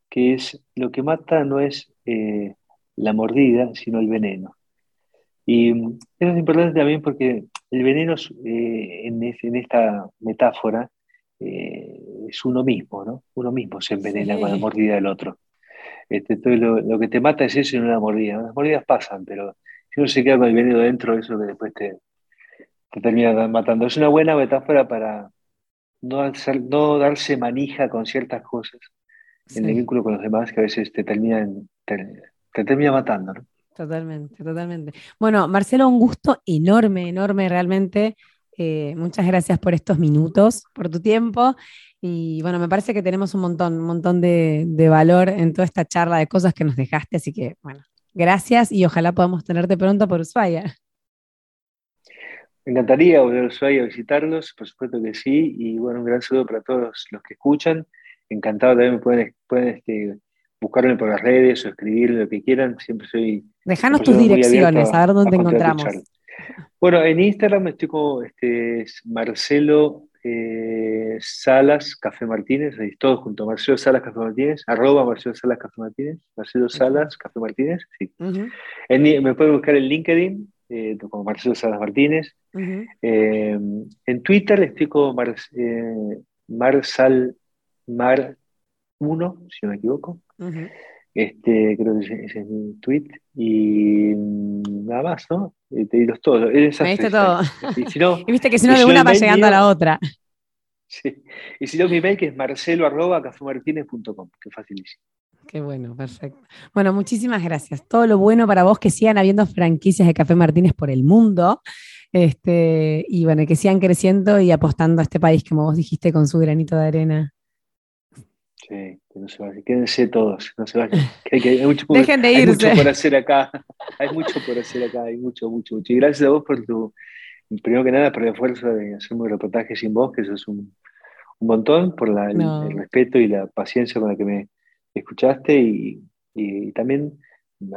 que es, lo que mata no es eh, la mordida, sino el veneno. Y mm, eso es importante también porque el veneno eh, en, esta metáfora eh, es uno mismo, ¿no? Uno mismo se envenena con la mordida del otro. Este, lo, que te mata es eso y no la mordida. Las mordidas pasan, pero si uno se queda con el veneno dentro, eso que después te, te termina matando. Es una buena metáfora para, no, darse manija con ciertas cosas en el vínculo con los demás que a veces te terminan, te, termina matando. Totalmente, totalmente. Bueno, Marcelo, un gusto enorme, enorme realmente. Eh, muchas gracias por estos minutos, por tu tiempo. Y bueno, me parece que tenemos un montón, un montón de, de valor en toda esta charla de cosas que nos dejaste. Así que, bueno, gracias y ojalá podamos tenerte pronto por Ushuaia. Me encantaría volver a Ushuaia a visitarlos, por supuesto que sí, y bueno, un gran saludo para todos los que escuchan. Encantado también pueden, pueden este, buscarme por las redes o escribir lo que quieran, siempre soy... Dejanos tus direcciones, a, ver dónde te encontramos. Bueno, en Instagram estoy como este, Marcelo eh, Salas Café Martínez, ahí todo junto, Marcelo Salas Café Martínez, arroba Marcelo Salas Café Martínez, Marcelo Salas Café Martínez, sí. me pueden buscar en LinkedIn, eh, como Marcelo Salas Martínez. Eh, en Twitter estoy como Mar, eh, Marsal Mar 1, si no me equivoco. este, creo que ese, es mi tweet. Y mm, nada más, ¿no? te di los todos. Me viste todo. Y, viste que si no, de una va llegando a la otra. Sí. Y si no, mi mail que es marcelo arroba que es facilísimo. Qué bueno, perfecto. Bueno, muchísimas gracias. Todo lo bueno para vos, que sigan habiendo franquicias de Café Martínez por el mundo. Este, y bueno, que sigan creciendo y apostando a este país, como vos dijiste, con su granito de arena. Sí, que no se vayan. Quédense todos, no se vayan. hay, mucho, Dejen de irse. Hay mucho por hacer acá. Hay mucho por hacer acá, hay mucho, mucho, mucho. Y gracias a vos por tu, primero que nada, por el esfuerzo de hacer un reportaje sin vos, que eso es un, un montón, por la, el, respeto y la paciencia con la que me escuchaste y, y, también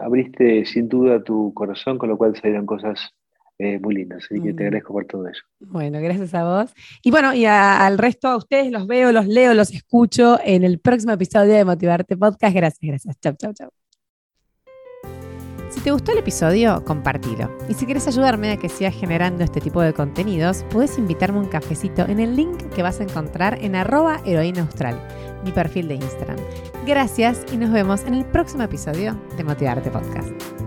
abriste sin duda tu corazón, con lo cual salieron cosas eh, muy lindas. Así que te agradezco por todo eso. Bueno, gracias a vos. Y bueno, y al resto, a ustedes los veo, los leo, los escucho en el próximo episodio de Motivarte Podcast. Gracias, gracias. Chau, chau, chau. Si te gustó el episodio, compartilo. Y si quieres ayudarme a que siga generando este tipo de contenidos, puedes invitarme un cafecito en el link que vas a encontrar en arroba heroína austral, mi perfil de Instagram. Gracias y nos vemos en el próximo episodio de Motivarte Podcast.